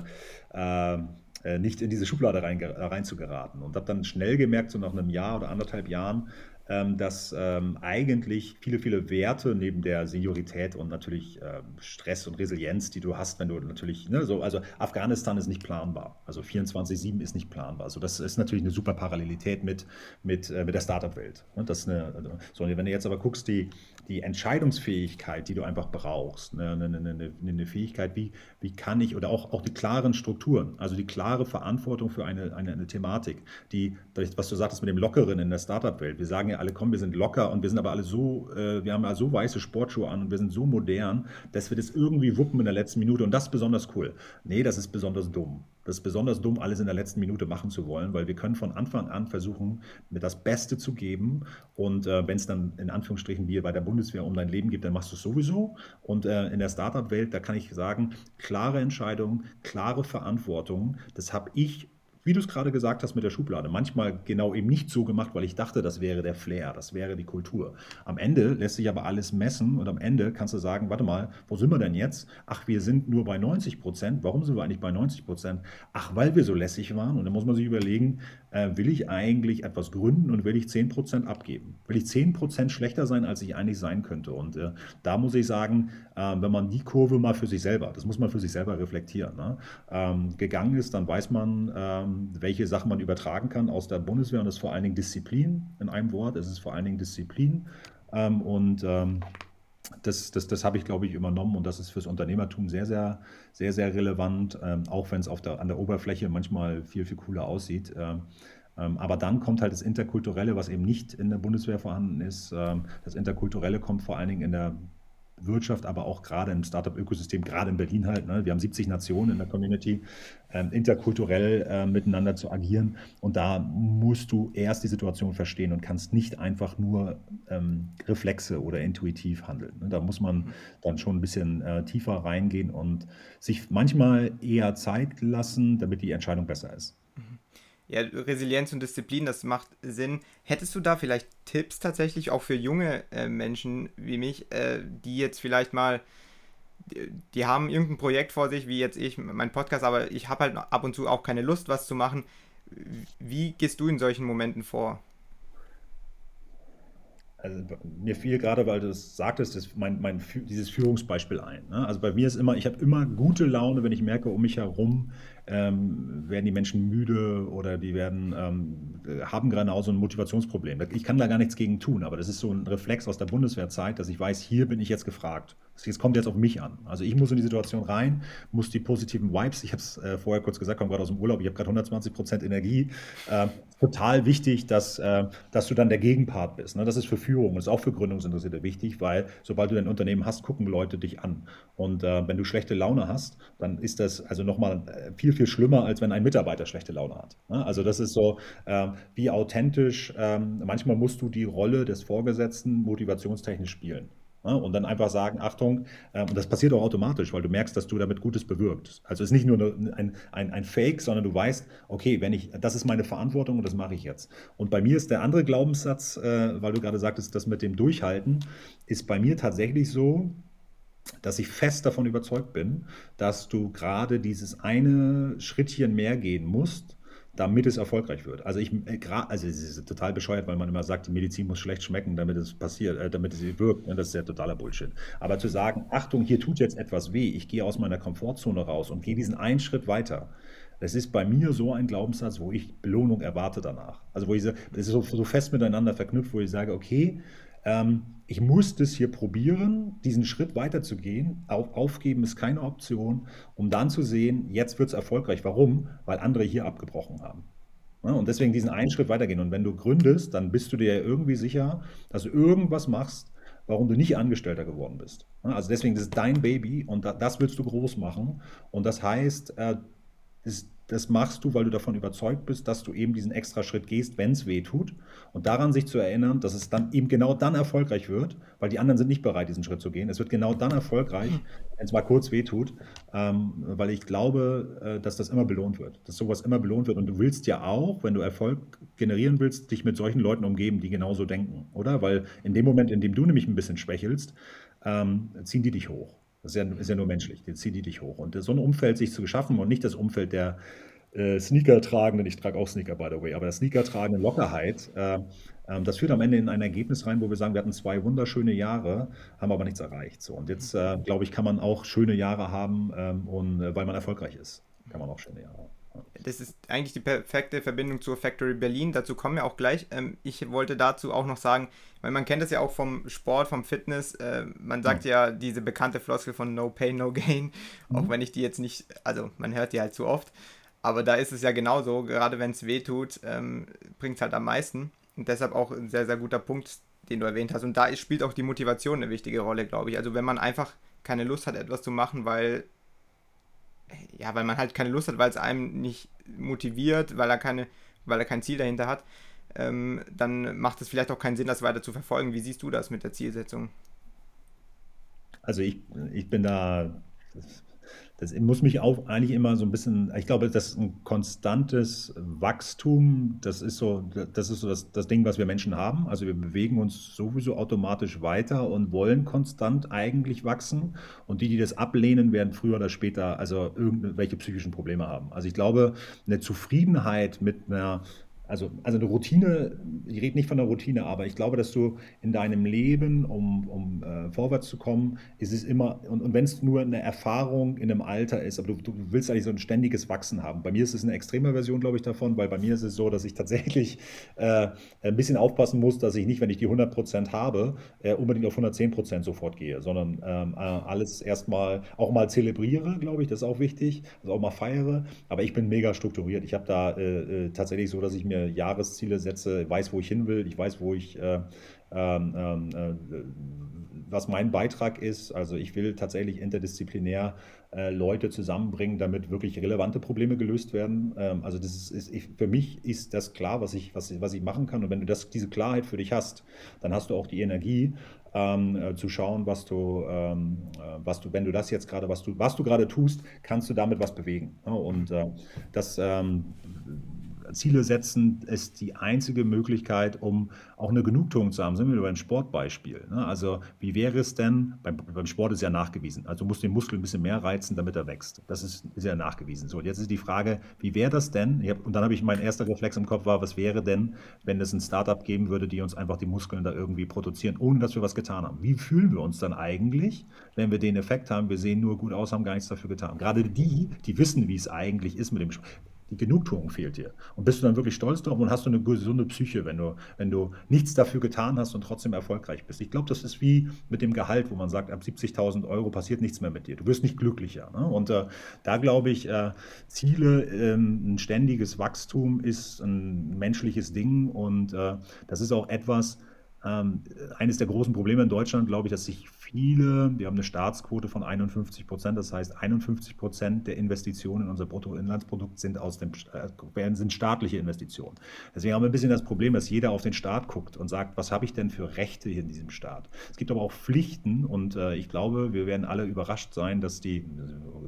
äh, äh nicht in diese Schublade rein, rein zu geraten. Und habe dann schnell gemerkt, so nach einem Jahr oder anderthalb Jahren, dass ähm, eigentlich viele, viele Werte neben der Seniorität und natürlich ähm, Stress und Resilienz, die du hast, wenn du natürlich, ne, so, also Afghanistan ist nicht planbar, also 24-7 ist nicht planbar. Also das ist natürlich eine super Parallelität mit, mit, äh, mit der Startup-Welt. Ne? Das eine, also, so, wenn du jetzt aber guckst, die, die Entscheidungsfähigkeit, die du einfach brauchst, ne, eine, eine, eine, eine Fähigkeit, wie, wie kann ich, oder auch, auch die klaren Strukturen, also die klare Verantwortung für eine, eine, eine Thematik, die, was du sagtest mit dem Lockeren in der Startup-Welt, wir sagen ja alle, komm, wir sind locker und wir sind aber alle so, äh, wir haben ja so weiße Sportschuhe an und wir sind so modern, dass wir das irgendwie wuppen in der letzten Minute und das ist besonders cool. Nee, das ist besonders dumm. Das ist besonders dumm, alles in der letzten Minute machen zu wollen, weil wir können von Anfang an versuchen, mir das Beste zu geben. Und äh, wenn es dann in Anführungsstrichen wie bei der Bundeswehr um dein Leben geht, dann machst du es sowieso. Und äh, in der Startup-Welt, da kann ich sagen, klare Entscheidungen, klare Verantwortung. Das habe ich wie du es gerade gesagt hast mit der Schublade, manchmal genau eben nicht so gemacht, weil ich dachte, das wäre der Flair, das wäre die Kultur. Am Ende lässt sich aber alles messen und am Ende kannst du sagen, warte mal, wo sind wir denn jetzt? Ach, wir sind nur bei 90 Prozent. Warum sind wir eigentlich bei 90 Prozent? Ach, weil wir so lässig waren. Und dann muss man sich überlegen, äh, will ich eigentlich etwas gründen und will ich 10 Prozent abgeben? Will ich 10 Prozent schlechter sein, als ich eigentlich sein könnte? Und äh, da muss ich sagen, äh, wenn man die Kurve mal für sich selber, das muss man für sich selber reflektieren, ne, ähm, gegangen ist, dann weiß man, ähm, welche Sachen man übertragen kann aus der Bundeswehr. Und das ist vor allen Dingen Disziplin in einem Wort. Es ist vor allen Dingen Disziplin. Ähm, und ähm, das, das, das habe ich, glaube ich, übernommen und das ist fürs Unternehmertum sehr, sehr, sehr, sehr relevant, ähm, auch wenn es der, an der Oberfläche manchmal viel, viel cooler aussieht. aber dann kommt halt das Interkulturelle, was eben nicht in der Bundeswehr vorhanden ist. das Interkulturelle kommt vor allen Dingen in der Wirtschaft, aber auch gerade im Startup-Ökosystem, gerade in Berlin halt. Ne? Wir haben 70 Nationen in der Community, ähm, interkulturell äh, miteinander zu agieren. Und da musst du erst die Situation verstehen und kannst nicht einfach nur ähm, Reflexe oder intuitiv handeln. Ne? Da muss man dann schon ein bisschen äh, tiefer reingehen und sich manchmal eher Zeit lassen, damit die Entscheidung besser ist. Ja, Resilienz und Disziplin, das macht Sinn. Hättest du da vielleicht Tipps tatsächlich auch für junge äh, Menschen wie mich, äh, die jetzt vielleicht mal, die, die, haben irgendein Projekt vor sich, wie jetzt ich, mein Podcast, aber ich habe halt ab und zu auch keine Lust, was zu machen. Wie gehst du in solchen Momenten vor? Also mir fiel gerade, weil du es sagtest, das mein, mein, dieses Führungsbeispiel ein. Ne? Also bei mir ist immer, ich habe immer gute Laune, wenn ich merke, um mich herum ähm, werden die Menschen müde oder die werden, ähm, haben gerade auch so ein Motivationsproblem. Ich kann da gar nichts gegen tun, aber das ist so ein Reflex aus der Bundeswehrzeit, dass ich weiß, hier bin ich jetzt gefragt. Es kommt jetzt auf mich an. Also ich muss in die Situation rein, muss die positiven Vibes, ich habe es äh, vorher kurz gesagt, komme gerade aus dem Urlaub, ich habe gerade 120 Prozent Energie. Äh, total wichtig, dass, äh, dass du dann der Gegenpart bist. Ne? Das ist für Führung, das ist auch für Gründungsinteressierte wichtig, weil sobald du dein Unternehmen hast, gucken Leute dich an. Und äh, wenn du schlechte Laune hast, dann ist das also nochmal äh, viel, viel schlimmer, als wenn ein Mitarbeiter schlechte Laune hat. Ne? Also das ist so, ähm, wie authentisch, ähm, manchmal musst du die Rolle des Vorgesetzten motivationstechnisch spielen. Und dann einfach sagen, Achtung, ähm, und das passiert auch automatisch, weil du merkst, dass du damit Gutes bewirkst. Also es ist nicht nur ein, ein, ein Fake, sondern du weißt, okay, wenn ich, das ist meine Verantwortung und das mache ich jetzt. Und bei mir ist der andere Glaubenssatz, äh, weil du gerade sagtest, das mit dem Durchhalten, ist bei mir tatsächlich so, dass ich fest davon überzeugt bin, dass du gerade dieses eine Schrittchen mehr gehen musst, damit es erfolgreich wird. Also ich äh, also es ist total bescheuert, weil man immer sagt, die Medizin muss schlecht schmecken, damit es passiert, äh, damit es wirkt. Ne? Das ist ja totaler Bullshit. Aber zu sagen, Achtung, hier tut jetzt etwas weh, ich gehe aus meiner Komfortzone raus und gehe diesen einen Schritt weiter. Das ist bei mir so ein Glaubenssatz, wo ich Belohnung erwarte danach. Also wo ich das ist so, so fest miteinander verknüpft, wo ich sage, okay, ähm, ich muss das hier probieren, diesen Schritt weiterzugehen. Auf, aufgeben ist keine Option, um dann zu sehen, jetzt wird es erfolgreich. Warum? Weil andere hier abgebrochen haben. Ja, und deswegen diesen einen Schritt weitergehen. Und wenn du gründest, dann bist du dir irgendwie sicher, dass du irgendwas machst, warum du nicht Angestellter geworden bist. Also deswegen, das ist dein Baby und das willst du groß machen. Und das heißt, äh, das, das machst du, weil du davon überzeugt bist, dass du eben diesen extra Schritt gehst, wenn es weh tut. Und daran sich zu erinnern, dass es dann eben genau dann erfolgreich wird, weil die anderen sind nicht bereit, diesen Schritt zu gehen. Es wird genau dann erfolgreich, hm. wenn es mal kurz weh tut, ähm, weil ich glaube, äh, dass das immer belohnt wird, dass sowas immer belohnt wird. Und du willst ja auch, wenn du Erfolg generieren willst, dich mit solchen Leuten umgeben, die genauso denken, oder? Weil in dem Moment, in dem du nämlich ein bisschen schwächelst, ähm, ziehen die dich hoch. Das ist ja, ist ja nur menschlich, die zieht die dich hoch. Und so ein Umfeld sich zu geschaffen und nicht das Umfeld der äh, Sneaker-tragenden, ich trage auch Sneaker, by the way, aber der Sneaker-tragenden Lockerheit, äh, äh, das führt am Ende in ein Ergebnis rein, wo wir sagen, wir hatten zwei wunderschöne Jahre, haben aber nichts erreicht. So, und jetzt, äh, glaube ich, kann man auch schöne Jahre haben, ähm, und, äh, weil man erfolgreich ist, kann man auch schöne Jahre haben. Das ist eigentlich die perfekte Verbindung zur Factory Berlin. Dazu kommen wir auch gleich. Ähm, ich wollte dazu auch noch sagen, weil man kennt das ja auch vom Sport, vom Fitness. Äh, man sagt ja. ja diese bekannte Floskel von No Pain, No Gain. Mhm. Auch wenn ich die jetzt nicht, also man hört die halt zu oft. Aber da ist es ja genauso. Gerade wenn es weh tut, ähm, bringt es halt am meisten. Und deshalb auch ein sehr, sehr guter Punkt, den du erwähnt hast. Und da spielt auch die Motivation eine wichtige Rolle, glaube ich. Also wenn man einfach keine Lust hat, etwas zu machen, weil ja, weil man halt keine Lust hat, weil es einem nicht motiviert, weil er keine, weil er kein Ziel dahinter hat, ähm, dann macht es vielleicht auch keinen Sinn, das weiter zu verfolgen. Wie siehst du das mit der Zielsetzung? Also ich, ich bin da, das muss mich auch eigentlich immer so ein bisschen, ich glaube, das ist ein konstantes Wachstum, das ist so, das ist so das, das Ding, was wir Menschen haben. Also wir bewegen uns sowieso automatisch weiter und wollen konstant eigentlich wachsen. Und die, die das ablehnen, werden früher oder später also irgendwelche psychischen Probleme haben. Also ich glaube, eine Zufriedenheit mit einer also, also eine Routine, ich rede nicht von einer Routine, aber ich glaube, dass du in deinem Leben, um, um äh, vorwärts zu kommen, ist es immer, und, und wenn es nur eine Erfahrung in einem Alter ist, aber du, du, willst eigentlich so ein ständiges Wachsen haben. Bei mir ist es eine extreme Version, glaube ich, davon, weil bei mir ist es so, dass ich tatsächlich äh, ein bisschen aufpassen muss, dass ich nicht, wenn ich die 100% habe, äh, unbedingt auf 110% sofort gehe, sondern ähm, äh, alles erstmal auch mal zelebriere, glaube ich, das ist auch wichtig, also auch mal feiere, aber ich bin mega strukturiert. Ich habe da äh, äh, tatsächlich so, dass ich mir mir Jahresziele setze, weiß, wo ich hin will, ich weiß, wo ich, äh, ähm, ähm, äh, was mein Beitrag ist. Also ich will tatsächlich interdisziplinär äh, Leute zusammenbringen, damit wirklich relevante Probleme gelöst werden. Ähm, also das ist, ist ich, für mich ist das klar, was ich, was, was ich machen kann. Und wenn du das, diese Klarheit für dich hast, dann hast du auch die Energie, ähm, äh, zu schauen, was du, ähm, äh, was du, wenn du das jetzt gerade, was du, was du gerade tust, kannst du damit was bewegen. Ja, und äh, das ähm, Ziele setzen ist die einzige Möglichkeit, um auch eine Genugtuung zu haben. Sind wir beim Sportbeispiel. Ne? Also wie wäre es denn, beim, beim, Sport ist ja nachgewiesen, also du musst den Muskel ein bisschen mehr reizen, damit er wächst. Das ist, ist ja nachgewiesen. So, jetzt ist die Frage, wie wäre das denn, hab, und dann habe ich, mein erster Reflex im Kopf war, was wäre denn, wenn es ein Startup geben würde, die uns einfach die Muskeln da irgendwie produzieren, ohne dass wir was getan haben. Wie fühlen wir uns dann eigentlich, wenn wir den Effekt haben, wir sehen nur gut aus, haben gar nichts dafür getan. Gerade die, die wissen, wie es eigentlich ist mit dem Sport die Genugtuung fehlt dir. Und bist du dann wirklich stolz drauf und hast du eine gesunde Psyche, wenn du, wenn du nichts dafür getan hast und trotzdem erfolgreich bist. Ich glaube, das ist wie mit dem Gehalt, wo man sagt, ab 70.000 Euro passiert nichts mehr mit dir. Du wirst nicht glücklicher. Ne? Und äh, da glaube ich, äh, Ziele, äh, ein ständiges Wachstum ist ein menschliches Ding und äh, das ist auch etwas, ähm, eines der großen Probleme in Deutschland, glaube ich, dass sich viele, wir haben eine Staatsquote von 51 Prozent, das heißt 51 Prozent der Investitionen in unser Bruttoinlandsprodukt sind, aus dem, äh, sind staatliche Investitionen. Deswegen haben wir ein bisschen das Problem, dass jeder auf den Staat guckt und sagt, was habe ich denn für Rechte hier in diesem Staat? Es gibt aber auch Pflichten und äh, ich glaube, wir werden alle überrascht sein, dass die,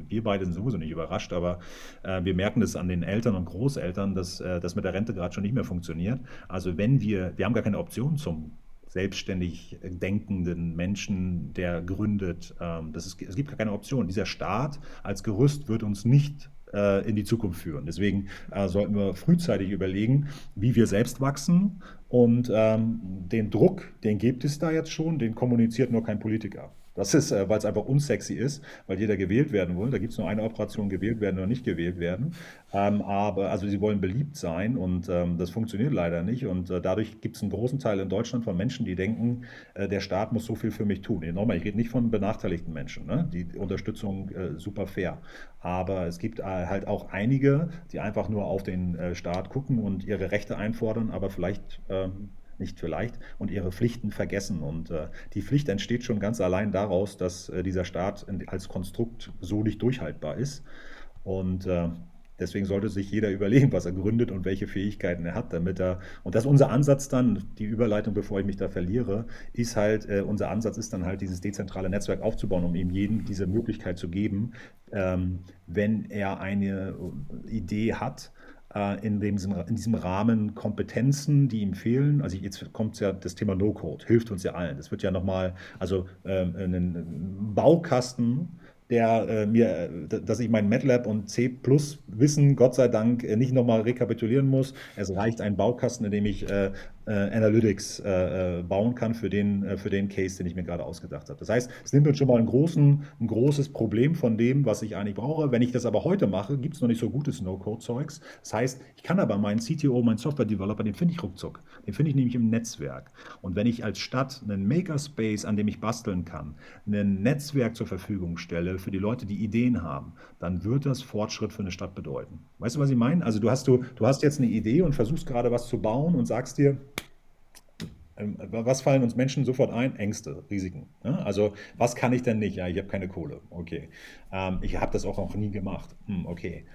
wir beide sind sowieso nicht überrascht, aber äh, wir merken das an den Eltern und Großeltern, dass äh, das mit der Rente gerade schon nicht mehr funktioniert. Also wenn wir, wir haben gar keine Option zum selbstständig denkenden Menschen, der gründet. Ähm, das ist, es gibt gar keine Option. Dieser Staat als Gerüst wird uns nicht äh, in die Zukunft führen. Deswegen äh, sollten wir frühzeitig überlegen, wie wir selbst wachsen. Und ähm, den Druck, den gibt es da jetzt schon, den kommuniziert nur kein Politiker. Das ist, äh, weil es einfach unsexy ist, weil jeder gewählt werden will. Da gibt es nur eine Operation, gewählt werden oder nicht gewählt werden. Ähm, aber also sie wollen beliebt sein und ähm, das funktioniert leider nicht. Und äh, dadurch gibt es einen großen Teil in Deutschland von Menschen, die denken, äh, der Staat muss so viel für mich tun. Nochmal, ich rede nicht von benachteiligten Menschen. Ne? Die Unterstützung äh, super fair. Aber es gibt äh, halt auch einige, die einfach nur auf den äh, Staat gucken und ihre Rechte einfordern, aber vielleicht ähm, nicht vielleicht, und ihre Pflichten vergessen. Und äh, die Pflicht entsteht schon ganz allein daraus, dass äh, dieser Staat in, als Konstrukt so nicht durchhaltbar ist. Und äh, deswegen sollte sich jeder überlegen, was er gründet und welche Fähigkeiten er hat, damit er, und das ist unser Ansatz dann, die Überleitung, bevor ich mich da verliere, ist halt, äh, unser Ansatz ist dann halt, dieses dezentrale Netzwerk aufzubauen, um ihm jedem diese Möglichkeit zu geben, ähm, wenn er eine Idee hat, äh, in, dem, in diesem Rahmen Kompetenzen, die ihm fehlen. Also jetzt kommt ja das Thema No-Code, hilft uns ja allen. Das wird ja nochmal, also ähm, ein Baukasten, der äh, mir, äh, dass ich mein MATLAB und C Plus Wissen Gott sei Dank äh, nicht nochmal rekapitulieren muss. Es reicht ein Baukasten, in dem ich äh, äh, Analytics äh, äh, bauen kann für den, äh, für den Case, den ich mir gerade ausgedacht habe. Das heißt, es nimmt uns schon mal großen, ein großes Problem von dem, was ich eigentlich brauche. Wenn ich das aber heute mache, gibt es noch nicht so gutes No-Code-Zeugs. Das heißt, ich kann aber meinen CTO, meinen Software-Developer, den finde ich ruckzuck. Den finde ich nämlich im Netzwerk. Und wenn ich als Stadt einen Makerspace, an dem ich basteln kann, ein Netzwerk zur Verfügung stelle für die Leute, die Ideen haben, dann wird das Fortschritt für eine Stadt bedeuten. Weißt du, was ich meine? Also du hast, du, du hast jetzt eine Idee und versuchst gerade was zu bauen und sagst dir, was fallen uns Menschen sofort ein? Ängste, Risiken. Also, was kann ich denn nicht? Ja, ich habe keine Kohle. Okay. Ähm, ich habe das auch noch nie gemacht. Hm, okay.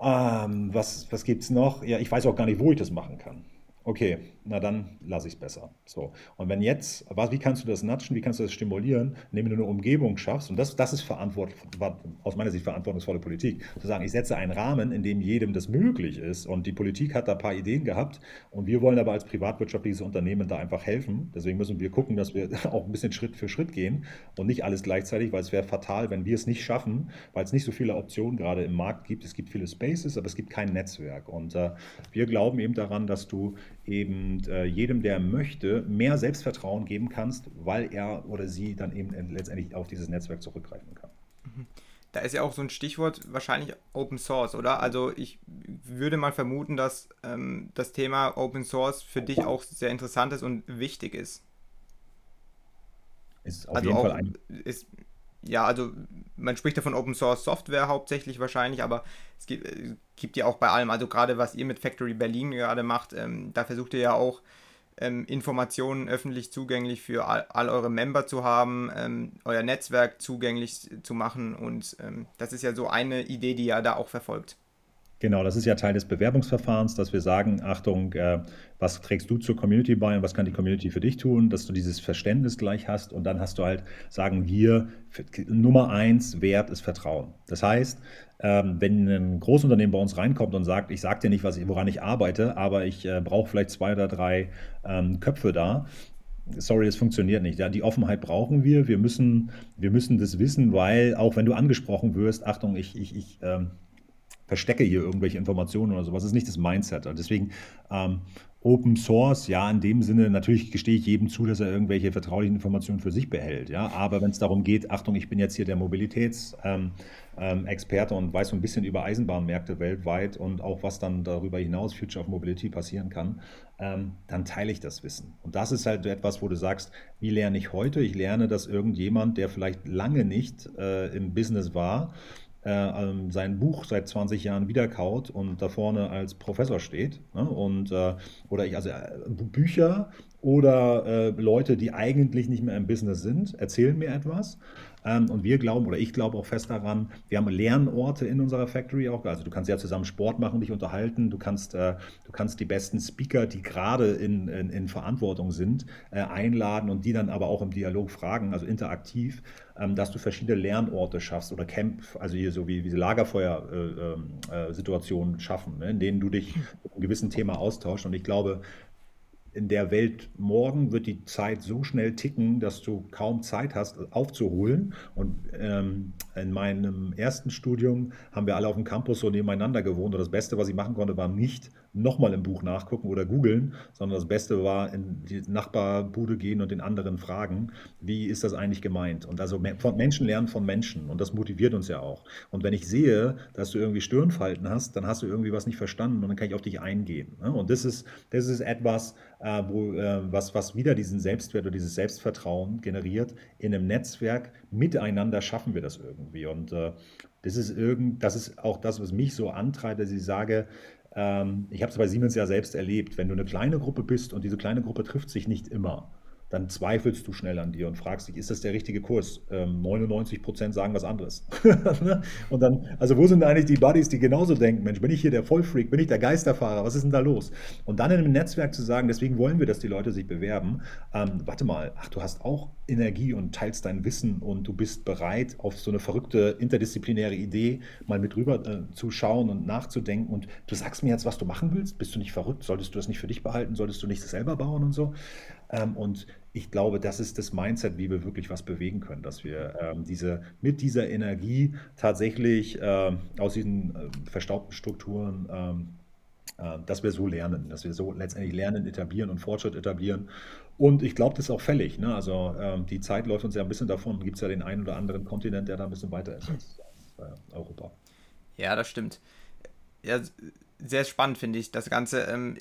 Ähm, was was gibt es noch? Ja, ich weiß auch gar nicht, wo ich das machen kann. Okay, na dann lasse ich es besser. So. Und wenn jetzt, was, wie kannst du das natschen, wie kannst du das stimulieren, indem du eine Umgebung schaffst, und das, das ist aus meiner Sicht verantwortungsvolle Politik, zu sagen, ich setze einen Rahmen, in dem jedem das möglich ist. Und die Politik hat da ein paar Ideen gehabt und wir wollen aber als privatwirtschaftliches Unternehmen da einfach helfen. Deswegen müssen wir gucken, dass wir auch ein bisschen Schritt für Schritt gehen und nicht alles gleichzeitig, weil es wäre fatal, wenn wir es nicht schaffen, weil es nicht so viele Optionen gerade im Markt gibt. Es gibt viele Spaces, aber es gibt kein Netzwerk. Und äh, wir glauben eben daran, dass du eben äh, jedem, der möchte, mehr Selbstvertrauen geben kannst, weil er oder sie dann eben letztendlich auf dieses Netzwerk zurückgreifen kann. Mhm. Da ist ja auch so ein Stichwort wahrscheinlich Open Source, oder? Also ich würde mal vermuten, dass ähm, das Thema Open Source für dich auch sehr interessant ist und wichtig ist. Ist auf also jeden Fall ein. Ist, ja, also man spricht ja von Open Source Software hauptsächlich wahrscheinlich, aber es gibt, äh, gibt ja auch bei allem, also gerade was ihr mit Factory Berlin gerade macht, ähm, da versucht ihr ja auch ähm, Informationen öffentlich zugänglich für all, all eure Member zu haben, ähm, euer Netzwerk zugänglich zu machen und ähm, das ist ja so eine Idee, die ihr da auch verfolgt. Genau, das ist ja Teil des Bewerbungsverfahrens, dass wir sagen, Achtung, äh, was trägst du zur Community bei und was kann die Community für dich tun, dass du dieses Verständnis gleich hast und dann hast du halt, sagen wir, Nummer eins Wert ist Vertrauen. Das heißt, ähm, wenn ein Großunternehmen bei uns reinkommt und sagt, ich sage dir nicht, was ich, woran ich arbeite, aber ich äh, brauche vielleicht zwei oder drei ähm, Köpfe da, sorry, es funktioniert nicht. Ja, die Offenheit brauchen wir. Wir müssen, wir müssen das wissen, weil auch wenn du angesprochen wirst, Achtung, ich, ich, ich ähm, verstecke hier irgendwelche Informationen oder sowas. Das ist nicht das Mindset. Also deswegen ähm, Open Source, ja, in dem Sinne, natürlich gestehe ich jedem zu, dass er irgendwelche vertraulichen Informationen für sich behält, ja. Aber wenn es darum geht, Achtung, ich bin jetzt hier der Mobilitätsexperte ähm, ähm, und weiß so ein bisschen über Eisenbahnmärkte weltweit und auch was dann darüber hinaus Future of Mobility passieren kann, ähm, dann teile ich das Wissen. Und das ist halt etwas, wo du sagst, wie lerne ich heute? Ich lerne, dass irgendjemand, der vielleicht lange nicht äh, im Business war, äh, ähm, sein Buch seit 20 Jahren wiederkaut und da vorne als Professor steht. Ne? Und, äh, oder ich, also äh, Bücher oder äh, Leute, die eigentlich nicht mehr im Business sind, erzählen mir etwas. Ähm, und wir glauben, oder ich glaube auch fest daran, wir haben Lernorte in unserer Factory auch. Also du kannst ja zusammen Sport machen, dich unterhalten. Du kannst, äh, du kannst die besten Speaker, die gerade in, in, in Verantwortung sind, äh, einladen und die dann aber auch im Dialog fragen, also interaktiv, ähm, dass du verschiedene Lernorte schaffst oder Camp, also hier so wie diese Lagerfeuer-Situationen äh, schaffen, ne, in denen du dich mit einem gewissen Thema austauschst. Und ich glaube, in der Welt morgen wird die Zeit so schnell ticken, dass du kaum Zeit hast, aufzuholen. Und ähm, in meinem ersten Studium haben wir alle auf dem Campus so nebeneinander gewohnt. Und das Beste, was ich machen konnte, war nicht nochmal im Buch nachgucken oder googeln, sondern das Beste war in die Nachbarbude gehen und den anderen fragen, wie ist das eigentlich gemeint? Und also von Menschen lernen von Menschen und das motiviert uns ja auch. Und wenn ich sehe, dass du irgendwie Stirnfalten hast, dann hast du irgendwie was nicht verstanden und dann kann ich auf dich eingehen. Ne? Und das ist, das ist etwas, äh, wo, äh, was, was wieder diesen Selbstwert oder dieses Selbstvertrauen generiert. In einem Netzwerk miteinander schaffen wir das irgendwie. Und äh, das ist irgend, das ist auch das, was mich so antreibt, dass ich sage, ich habe es bei Siemens ja selbst erlebt, wenn du eine kleine Gruppe bist und diese kleine Gruppe trifft sich nicht immer, dann zweifelst du schnell an dir und fragst dich, ist das der richtige Kurs? Ähm, 99 Prozent sagen was anderes. Ne? und dann, also wo sind eigentlich die Buddies, die genauso denken, Mensch, bin ich hier der Vollfreak, bin ich der Geisterfahrer, was ist denn da los? Und dann in einem Netzwerk zu sagen, deswegen wollen wir, dass die Leute sich bewerben, ähm, warte mal, ach, du hast auch Energie und teilst dein Wissen und du bist bereit, auf so eine verrückte interdisziplinäre Idee mal mit rüber äh, zu schauen und nachzudenken und du sagst mir jetzt, was du machen willst, bist du nicht verrückt, solltest du das nicht für dich behalten, solltest du nicht selber bauen und so. Ähm, und ich glaube, das ist das Mindset, wie wir wirklich was bewegen können, dass wir ähm, diese, mit dieser Energie tatsächlich äh, aus diesen äh, verstaubten Strukturen, ähm, äh, dass wir so lernen, dass wir so letztendlich lernen, etablieren und Fortschritt etablieren. Und ich glaube, das ist auch fällig. Ne? Also ähm, die Zeit läuft uns ja ein bisschen davon. Gibt es ja den einen oder anderen Kontinent, der da ein bisschen weiter ist als äh, Europa. Ja, das stimmt. Ja, sehr spannend, finde ich, das Ganze. Ähm,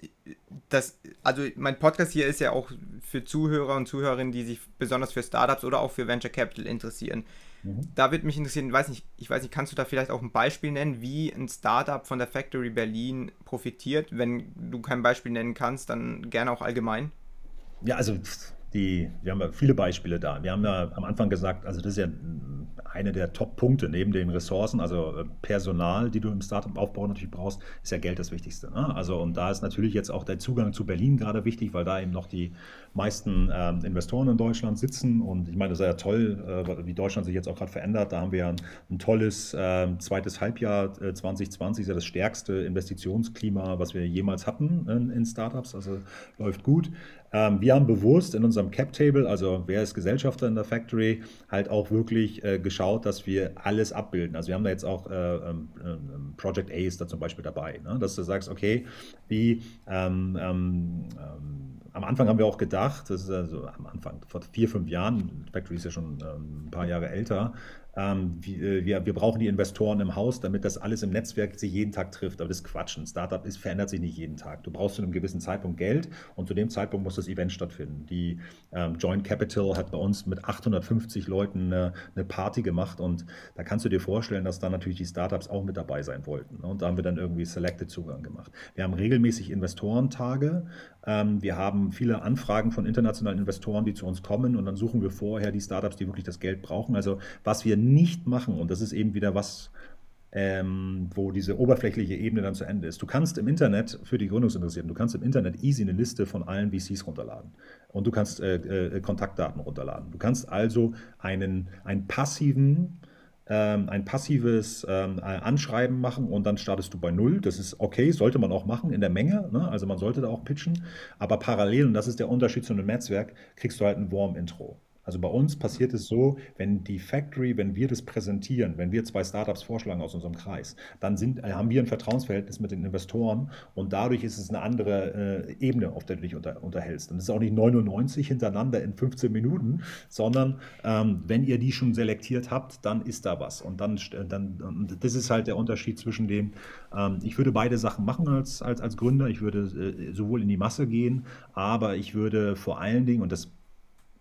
das, also mein Podcast hier ist ja auch für Zuhörer und Zuhörerinnen, die sich besonders für Startups oder auch für Venture Capital interessieren. Mhm. Da wird mich interessieren, weiß nicht, ich weiß nicht, kannst du da vielleicht auch ein Beispiel nennen, wie ein Startup von der Factory Berlin profitiert? Wenn du kein Beispiel nennen kannst, dann gerne auch allgemein. Ja, also die, wir haben ja viele Beispiele da. Wir haben ja am Anfang gesagt, also das ist ja eine der Top-Punkte neben den Ressourcen, also äh, Personal, die du im Startup-Aufbau natürlich brauchst, ist ja Geld das Wichtigste. Ne? Also und da ist natürlich jetzt auch der Zugang zu Berlin gerade wichtig, weil da eben noch die meisten ähm, Investoren in Deutschland sitzen. Und ich meine, das ist ja toll, äh, wie Deutschland sich jetzt auch gerade verändert. Da haben wir ein, ein tolles äh, zweites Halbjahr äh, 2020, ist ja das stärkste Investitionsklima, was wir jemals hatten in, in Startups. Also läuft gut. Ähm, wir haben bewusst in unserem Cap-Table, also wer ist Gesellschafter in der Factory, halt auch wirklich äh, geschaut, dass wir alles abbilden. Also wir haben da jetzt auch äh, ähm, ähm, Project A ist da zum Beispiel dabei, ne? dass du sagst, okay, wie ähm, ähm, ähm am Anfang haben wir auch gedacht, das ist also am Anfang, vor vier, fünf Jahren, Factory ist ja schon ein paar Jahre älter, ähm, äh, wir, wir, brauchen die Investoren im Haus, damit das alles im Netzwerk sich jeden Tag trifft. Aber das ist Quatsch. Ein Startup ist, verändert sich nicht jeden Tag. Du brauchst zu einem gewissen Zeitpunkt Geld und zu dem Zeitpunkt muss das Event stattfinden. Die ähm, Joint Capital hat bei uns mit 850 Leuten eine, eine, Party gemacht und da kannst du dir vorstellen, dass da natürlich die Startups auch mit dabei sein wollten. Und da haben wir dann irgendwie Selected Zugang gemacht. Wir haben regelmäßig Investorentage. Ähm, wir haben viele Anfragen von internationalen Investoren, die zu uns kommen und dann suchen wir vorher die Startups, die wirklich das Geld brauchen. Also was wir nicht machen, und das ist eben wieder was, ähm, wo diese oberflächliche Ebene dann zu Ende ist. Du kannst im Internet, für die Gründungsinteressierten, du kannst im Internet easy eine Liste von allen VCs runterladen. Und du kannst äh, äh, Kontaktdaten runterladen. Du kannst also einen, einen passiven ähm, ein passives ähm, Anschreiben machen und dann startest du bei Null. Das ist okay, sollte man auch machen in der Menge. Ne? Also man sollte da auch pitchen. Aber parallel, und das ist der Unterschied zu einem Netzwerk, kriegst du halt ein Warm-Intro. Also bei uns passiert es so, wenn die Factory, wenn wir das präsentieren, wenn wir zwei Startups vorschlagen aus unserem Kreis, dann sind, äh, haben wir ein Vertrauensverhältnis mit den Investoren und dadurch ist es eine andere äh, Ebene, auf der du dich unter, unterhältst. Und es ist auch nicht 99 hintereinander in 15 Minuten, sondern ähm, wenn ihr die schon selektiert habt, dann ist da was. Und dann, dann und das ist halt der Unterschied zwischen dem, ähm, ich würde beide Sachen machen als, als, als Gründer. Ich würde äh, sowohl in die Masse gehen, aber ich würde vor allen Dingen, und das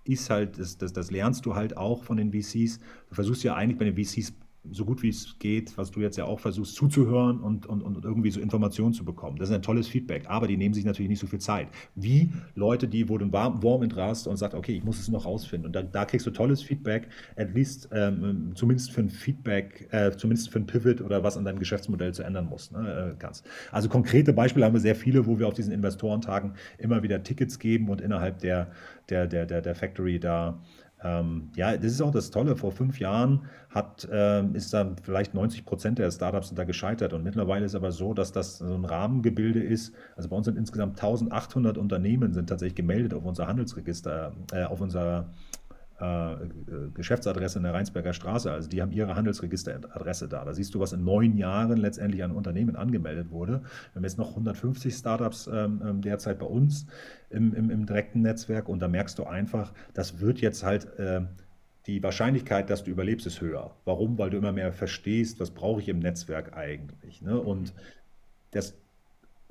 ist halt, das, das, das lernst du halt auch von den VCs. Du versuchst ja eigentlich bei den VCs so gut wie es geht, was du jetzt ja auch versuchst, zuzuhören und, und, und irgendwie so Informationen zu bekommen. Das ist ein tolles Feedback, aber die nehmen sich natürlich nicht so viel Zeit. Wie Leute, die, einen Warm in hast und sagst, okay, ich muss es noch rausfinden. Und da, da kriegst du tolles Feedback, at least ähm, zumindest für ein Feedback, äh, zumindest für ein Pivot oder was an deinem Geschäftsmodell zu ändern muss. Ne, äh, kannst. Also konkrete Beispiele haben wir sehr viele, wo wir auf diesen Investorentagen immer wieder Tickets geben und innerhalb der, der, der, der, der Factory da ähm, ja, das ist auch das Tolle. Vor fünf Jahren hat, äh, ist dann vielleicht 90 Prozent der Startups sind da gescheitert. Und mittlerweile ist aber so, dass das so ein Rahmengebilde ist. Also bei uns sind insgesamt 1800 Unternehmen sind tatsächlich gemeldet auf unser Handelsregister, äh, auf unser Geschäftsadresse in der Rheinsberger Straße. Also die haben ihre Handelsregisteradresse da. Da siehst du, was in neun Jahren letztendlich an Unternehmen angemeldet wurde. Wir haben jetzt noch 150 Startups ähm, ähm, derzeit bei uns im, im, im, direkten Netzwerk und da merkst du einfach, das wird jetzt halt äh, die Wahrscheinlichkeit, dass du überlebst, ist höher. Warum? Weil du immer mehr verstehst, was brauche ich im Netzwerk eigentlich. Ne? Und das,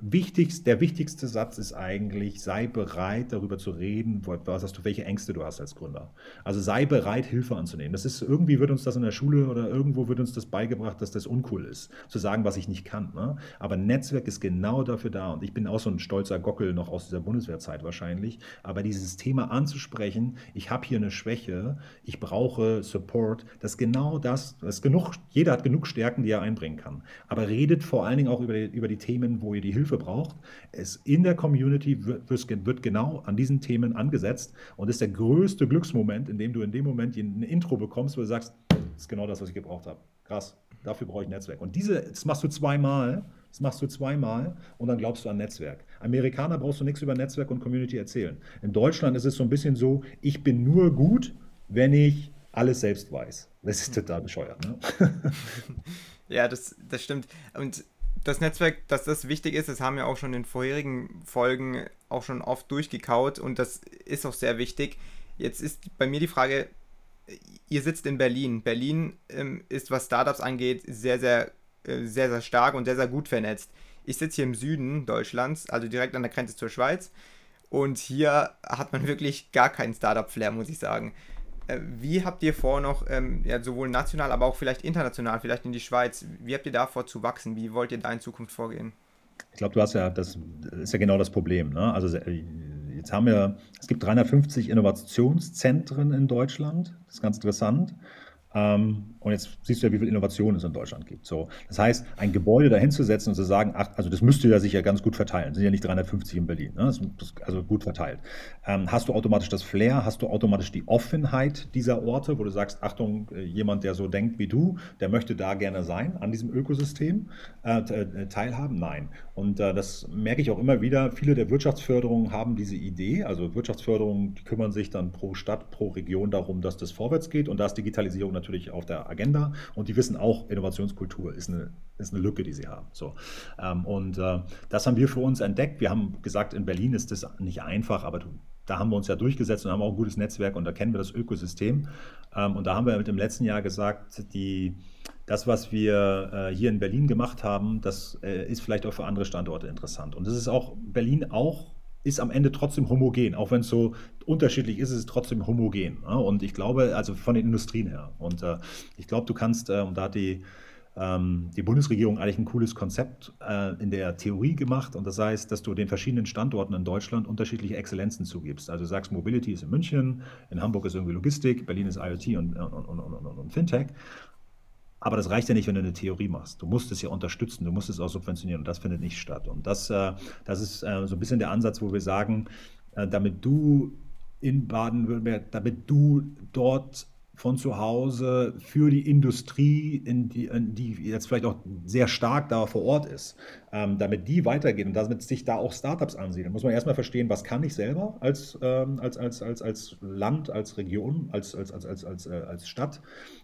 wichtigst, der wichtigste Satz ist eigentlich, sei bereit, darüber zu reden, was hast du, welche Ängste du hast als Gründer. Also sei bereit, Hilfe anzunehmen. Das ist, irgendwie wird uns das in der Schule oder irgendwo wird uns das beigebracht, dass das uncool ist, zu sagen, was ich nicht kann. Ne? Aber Netzwerk ist genau dafür da. Und ich bin auch so ein stolzer Gockel noch aus dieser Bundeswehrzeit wahrscheinlich. Aber dieses Thema anzusprechen, ich habe hier eine Schwäche, ich brauche Support, das ist genau das, das ist genug, jeder hat genug Stärken, die er einbringen kann. Aber redet vor allen Dingen auch über die, über die Themen, wo ihr die Hilfe Hilfe braucht. Es in der Community wird, wird genau an diesen Themen angesetzt und ist der größte Glücksmoment, in dem du in dem Moment ein Intro bekommst, wo du sagst, das ist genau das, was ich gebraucht habe. Krass, dafür brauche ich ein Netzwerk. Und diese, das machst du zweimal. Das machst du zweimal und dann glaubst du an Netzwerk. Amerikaner brauchst du nichts über Netzwerk und Community erzählen. In Deutschland ist es so ein bisschen so, ich bin nur gut, wenn ich alles selbst weiß. Das ist total bescheuert. Ne? Ja, das, das stimmt. Und das Netzwerk, dass das wichtig ist, das haben wir auch schon in vorherigen Folgen auch schon oft durchgekaut und das ist auch sehr wichtig. Jetzt ist bei mir die Frage, ihr sitzt in Berlin. Berlin ähm, ist, was Startups angeht, sehr, sehr, äh, sehr, sehr stark und sehr, sehr gut vernetzt. Ich sitze hier im Süden Deutschlands, also direkt an der Grenze zur Schweiz. Und hier hat man wirklich gar keinen Startup-Flair, muss ich sagen. Äh, wie habt ihr vor, noch ähm, ja, sowohl national, aber auch vielleicht international, vielleicht in die Schweiz, wie habt ihr da vor zu wachsen? Wie wollt ihr da in Zukunft vorgehen? Ich glaube, du hast ja, das ist ja genau das Problem. Ne? Also jetzt haben wir, es gibt 350 Innovationszentren in Deutschland. Das ist ganz interessant. Ähm, und jetzt siehst du ja, wie viel Innovation es in Deutschland gibt. So, das heißt, ein Gebäude dahinzusetzen und zu sagen, ach, also das müsste ja sich ja ganz gut verteilen. Es sind ja nicht 350 in Berlin, ne? das also gut verteilt. Ähm, hast du automatisch das Flair, hast du automatisch die Offenheit dieser Orte, wo du sagst, Achtung, äh, jemand, der so denkt wie du, der möchte da gerne sein, an diesem Ökosystem äh, äh, teilhaben? Nein. Und äh, das merke ich auch immer wieder. Viele der Wirtschaftsförderungen haben diese Idee. Also Wirtschaftsförderungen, kümmern sich dann pro Stadt, pro Region darum, dass das vorwärts geht. Und da ist Digitalisierung natürlich auf der Agenda. Und die wissen auch, Innovationskultur ist eine, ist eine Lücke, die sie haben. So. Ähm, und äh, das haben wir für uns entdeckt. Wir haben gesagt, in Berlin ist das nicht einfach, aber da haben wir uns ja durchgesetzt und haben auch ein gutes Netzwerk und da kennen wir das Ökosystem. Ähm, und da haben wir mit dem letzten Jahr gesagt, die, das, was wir äh, hier in Berlin gemacht haben, das äh, ist vielleicht auch für andere Standorte interessant. Und das ist auch, Berlin auch ist am Ende trotzdem homogen. Auch wenn es so unterschiedlich ist, ist es trotzdem homogen. Ne? Und ich glaube, also von den Industrien her. Und äh, ich glaube, du kannst, äh, und da hat die, ähm, die Bundesregierung eigentlich ein cooles Konzept äh, in der Theorie gemacht. Und das heißt, dass du den verschiedenen Standorten in Deutschland unterschiedliche Exzellenzen zugibst. Also du sagst, Mobility ist in München, in Hamburg ist irgendwie Logistik, Berlin ist IoT und, und, und, und Fintech. Aber das reicht ja nicht, wenn du eine Theorie machst. Du musst es ja unterstützen, du musst es auch subventionieren und das findet nicht statt. Und das, äh, das ist äh, so ein bisschen der Ansatz, wo wir sagen, äh, damit du in Baden-Württemberg, damit du dort von zu Hause für die Industrie, in die, in die, jetzt vielleicht auch sehr stark da vor Ort ist, ähm, damit die weitergehen und damit sich da auch Startups ansiedeln, muss man erstmal verstehen, was kann ich selber als, ähm, als, als, als, als Land, als Region, als, als, als, als, als, als Stadt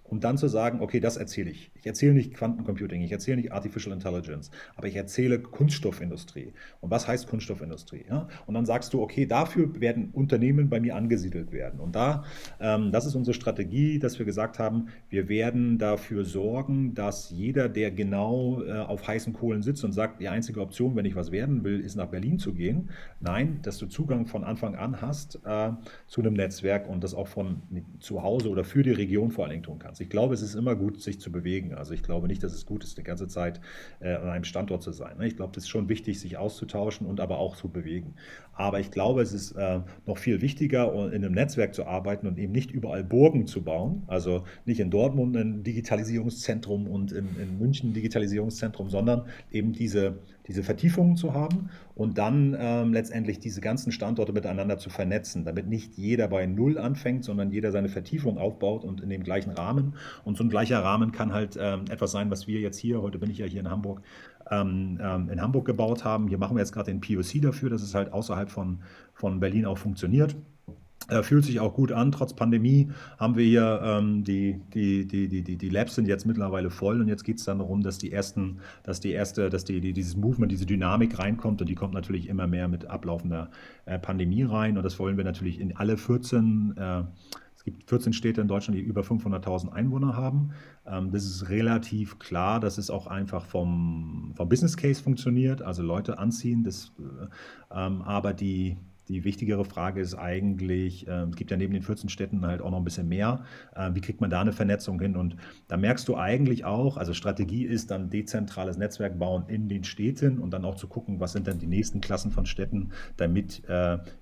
um dann zu sagen, okay, das erzähle ich. Ich erzähle nicht Quantencomputing, ich erzähle nicht Artificial Intelligence, aber ich erzähle Kunststoffindustrie. Und was heißt Kunststoffindustrie? Ja? Und dann sagst du, okay, dafür werden Unternehmen bei mir angesiedelt werden. Und da, ähm, das ist unsere Strategie, dass wir gesagt haben, wir werden dafür sorgen, dass jeder, der genau äh, auf heißen Kohlen sitzt und sagt, die einzige Option, wenn ich was werden will, ist nach Berlin zu gehen. Nein, dass du Zugang von Anfang an hast äh, zu einem Netzwerk und das auch von zu Hause oder für die Region vor allen Dingen tun kannst. Ich glaube, es ist immer gut, sich zu bewegen. Also ich glaube nicht, dass es gut ist, die ganze Zeit äh, an einem Standort zu sein. Ne? Ich glaube, das ist schon wichtig, sich auszutauschen und aber auch zu bewegen. Aber ich glaube, es ist äh, noch viel wichtiger, in einem Netzwerk zu arbeiten und eben nicht überall Burgen zu bauen. Also nicht in Dortmund ein Digitalisierungszentrum und in, in München ein Digitalisierungszentrum, sondern eben diese, diese Vertiefungen zu haben und dann ähm, letztendlich diese ganzen Standorte miteinander zu vernetzen, damit nicht jeder bei Null anfängt, sondern jeder seine Vertiefung aufbaut und in dem gleichen Rahmen. Und so ein gleicher Rahmen kann halt ähm, etwas sein, was wir jetzt hier, heute bin ich ja hier in Hamburg, ähm, ähm, in Hamburg gebaut haben. Hier machen wir jetzt gerade den POC dafür, dass es halt außerhalb von, von Berlin auch funktioniert. Äh, fühlt sich auch gut an. Trotz Pandemie haben wir hier ähm, die, die, die, die, die Labs sind jetzt mittlerweile voll und jetzt geht es dann darum, dass die ersten, dass die erste, dass die, die, dieses Movement, diese Dynamik reinkommt und die kommt natürlich immer mehr mit ablaufender äh, Pandemie rein und das wollen wir natürlich in alle 14 äh, gibt 14 Städte in Deutschland, die über 500.000 Einwohner haben. Ähm, das ist relativ klar, dass es auch einfach vom, vom Business Case funktioniert, also Leute anziehen. Das, äh, ähm, aber die, die wichtigere Frage ist eigentlich, äh, es gibt ja neben den 14 Städten halt auch noch ein bisschen mehr. Äh, wie kriegt man da eine Vernetzung hin? Und da merkst du eigentlich auch, also Strategie ist dann dezentrales Netzwerk bauen in den Städten und dann auch zu gucken, was sind dann die nächsten Klassen von Städten, damit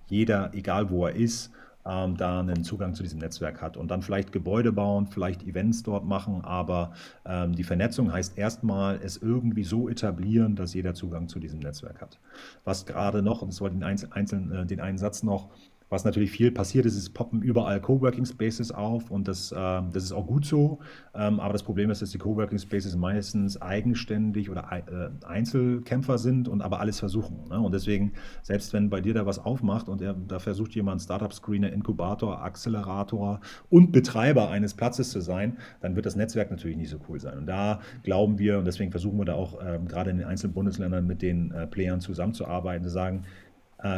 jeder, egal wo er ist, ähm, da einen Zugang zu diesem Netzwerk hat und dann vielleicht Gebäude bauen, vielleicht Events dort machen, aber ähm, die Vernetzung heißt erstmal, es irgendwie so etablieren, dass jeder Zugang zu diesem Netzwerk hat. Was gerade noch, und das war den, einzelnen, äh, den einen Satz noch, was natürlich viel passiert ist, es poppen überall Coworking Spaces auf und das, äh, das ist auch gut so. Ähm, aber das Problem ist, dass die Coworking Spaces meistens eigenständig oder äh, Einzelkämpfer sind und aber alles versuchen. Ne? Und deswegen, selbst wenn bei dir da was aufmacht und er, da versucht jemand Startup-Screener, Inkubator, Accelerator und Betreiber eines Platzes zu sein, dann wird das Netzwerk natürlich nicht so cool sein. Und da glauben wir, und deswegen versuchen wir da auch äh, gerade in den einzelnen Bundesländern mit den äh, Playern zusammenzuarbeiten, zu sagen,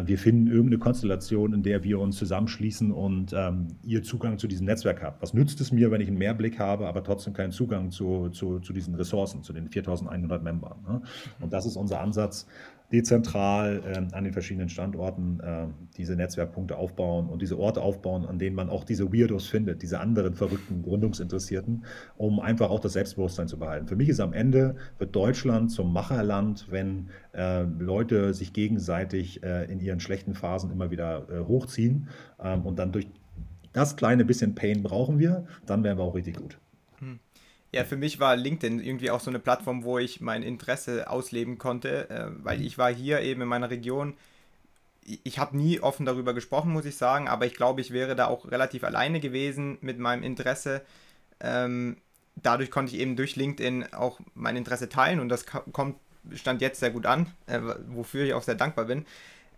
wir finden irgendeine Konstellation, in der wir uns zusammenschließen und ähm, ihr Zugang zu diesem Netzwerk habt. Was nützt es mir, wenn ich einen Mehrblick habe, aber trotzdem keinen Zugang zu, zu, zu diesen Ressourcen, zu den 4100 Membern? Ne? Und das ist unser Ansatz, dezentral äh, an den verschiedenen Standorten äh, diese Netzwerkpunkte aufbauen und diese Orte aufbauen, an denen man auch diese Weirdos findet, diese anderen verrückten Gründungsinteressierten, um einfach auch das Selbstbewusstsein zu behalten. Für mich ist am Ende, wird Deutschland zum Macherland, wenn äh, Leute sich gegenseitig äh, in ihren schlechten Phasen immer wieder äh, hochziehen ähm, und dann durch das kleine bisschen Pain brauchen wir, dann wären wir auch richtig gut. Hm. Ja, für mich war LinkedIn irgendwie auch so eine Plattform, wo ich mein Interesse ausleben konnte, äh, weil ich war hier eben in meiner Region. Ich habe nie offen darüber gesprochen, muss ich sagen, aber ich glaube, ich wäre da auch relativ alleine gewesen mit meinem Interesse. Ähm, dadurch konnte ich eben durch LinkedIn auch mein Interesse teilen und das kommt, stand jetzt sehr gut an, äh, wofür ich auch sehr dankbar bin.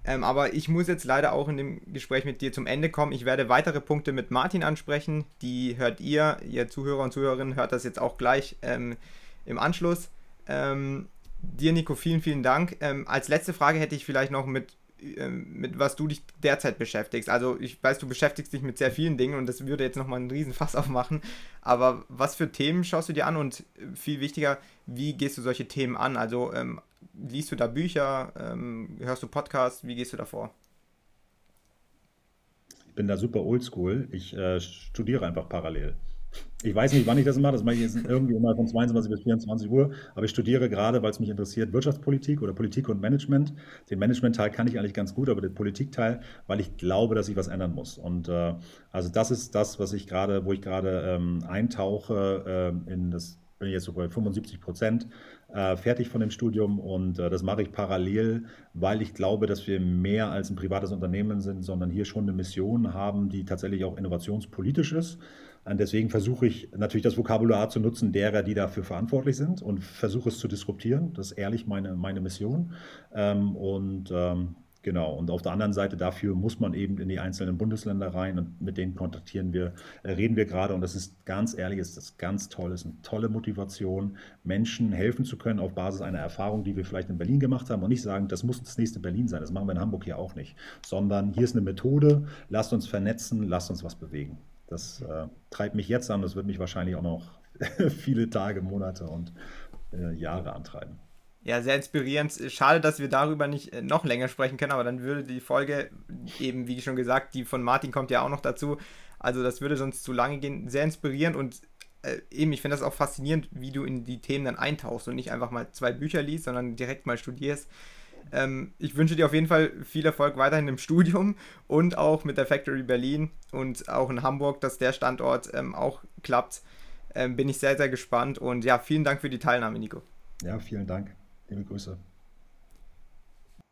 Ähm, aber ich muss jetzt leider auch in dem Gespräch mit dir zum Ende kommen. Ich werde weitere Punkte mit Martin ansprechen. Die hört ihr, ihr Zuhörer und Zuhörerinnen, hört das jetzt auch gleich ähm, im Anschluss. Ähm, dir, Nico, vielen, vielen Dank. Ähm, als letzte Frage hätte ich vielleicht noch mit, ähm, mit was du dich derzeit beschäftigst. Also ich weiß, du beschäftigst dich mit sehr vielen Dingen und das würde jetzt nochmal einen riesen Fass aufmachen. Aber was für Themen schaust du dir an und viel wichtiger, wie gehst du solche Themen an? Also ähm, liest du da Bücher, ähm, hörst du Podcasts, wie gehst du da vor? Ich bin da super oldschool. Ich äh, studiere einfach parallel. Ich weiß nicht, wann ich das mache. Das mache ich jetzt irgendwie immer von 22 bis 24 Uhr. Aber ich studiere gerade, weil es mich interessiert, Wirtschaftspolitik oder Politik und Management. Den Management-Teil kann ich eigentlich ganz gut, aber den Politikteil, weil ich glaube, dass ich was ändern muss. Und äh, also das ist das, was ich gerade, wo ich gerade ähm, eintauche äh, in das bin jetzt so bei 75 Prozent äh, fertig von dem Studium und äh, das mache ich parallel, weil ich glaube, dass wir mehr als ein privates Unternehmen sind, sondern hier schon eine Mission haben, die tatsächlich auch innovationspolitisch ist. Und deswegen versuche ich natürlich das Vokabular zu nutzen derer, die dafür verantwortlich sind und versuche es zu disruptieren. Das ist ehrlich meine, meine Mission. Ähm, und ähm, Genau, und auf der anderen Seite dafür muss man eben in die einzelnen Bundesländer rein und mit denen kontaktieren wir, äh, reden wir gerade. Und das ist ganz ehrlich, ist das ganz toll, ist eine tolle Motivation, Menschen helfen zu können auf Basis einer Erfahrung, die wir vielleicht in Berlin gemacht haben und nicht sagen, das muss das nächste Berlin sein, das machen wir in Hamburg hier auch nicht, sondern hier ist eine Methode, lasst uns vernetzen, lasst uns was bewegen. Das äh, treibt mich jetzt an, das wird mich wahrscheinlich auch noch viele Tage, Monate und äh, Jahre antreiben. Ja, sehr inspirierend. Schade, dass wir darüber nicht äh, noch länger sprechen können, aber dann würde die Folge, eben wie schon gesagt, die von Martin kommt ja auch noch dazu. Also das würde sonst zu lange gehen. Sehr inspirierend und äh, eben, ich finde das auch faszinierend, wie du in die Themen dann eintauchst und nicht einfach mal zwei Bücher liest, sondern direkt mal studierst. Ähm, ich wünsche dir auf jeden Fall viel Erfolg weiterhin im Studium und auch mit der Factory Berlin und auch in Hamburg, dass der Standort ähm, auch klappt. Ähm, bin ich sehr, sehr gespannt und ja, vielen Dank für die Teilnahme, Nico. Ja, vielen Dank. Liebe Grüße.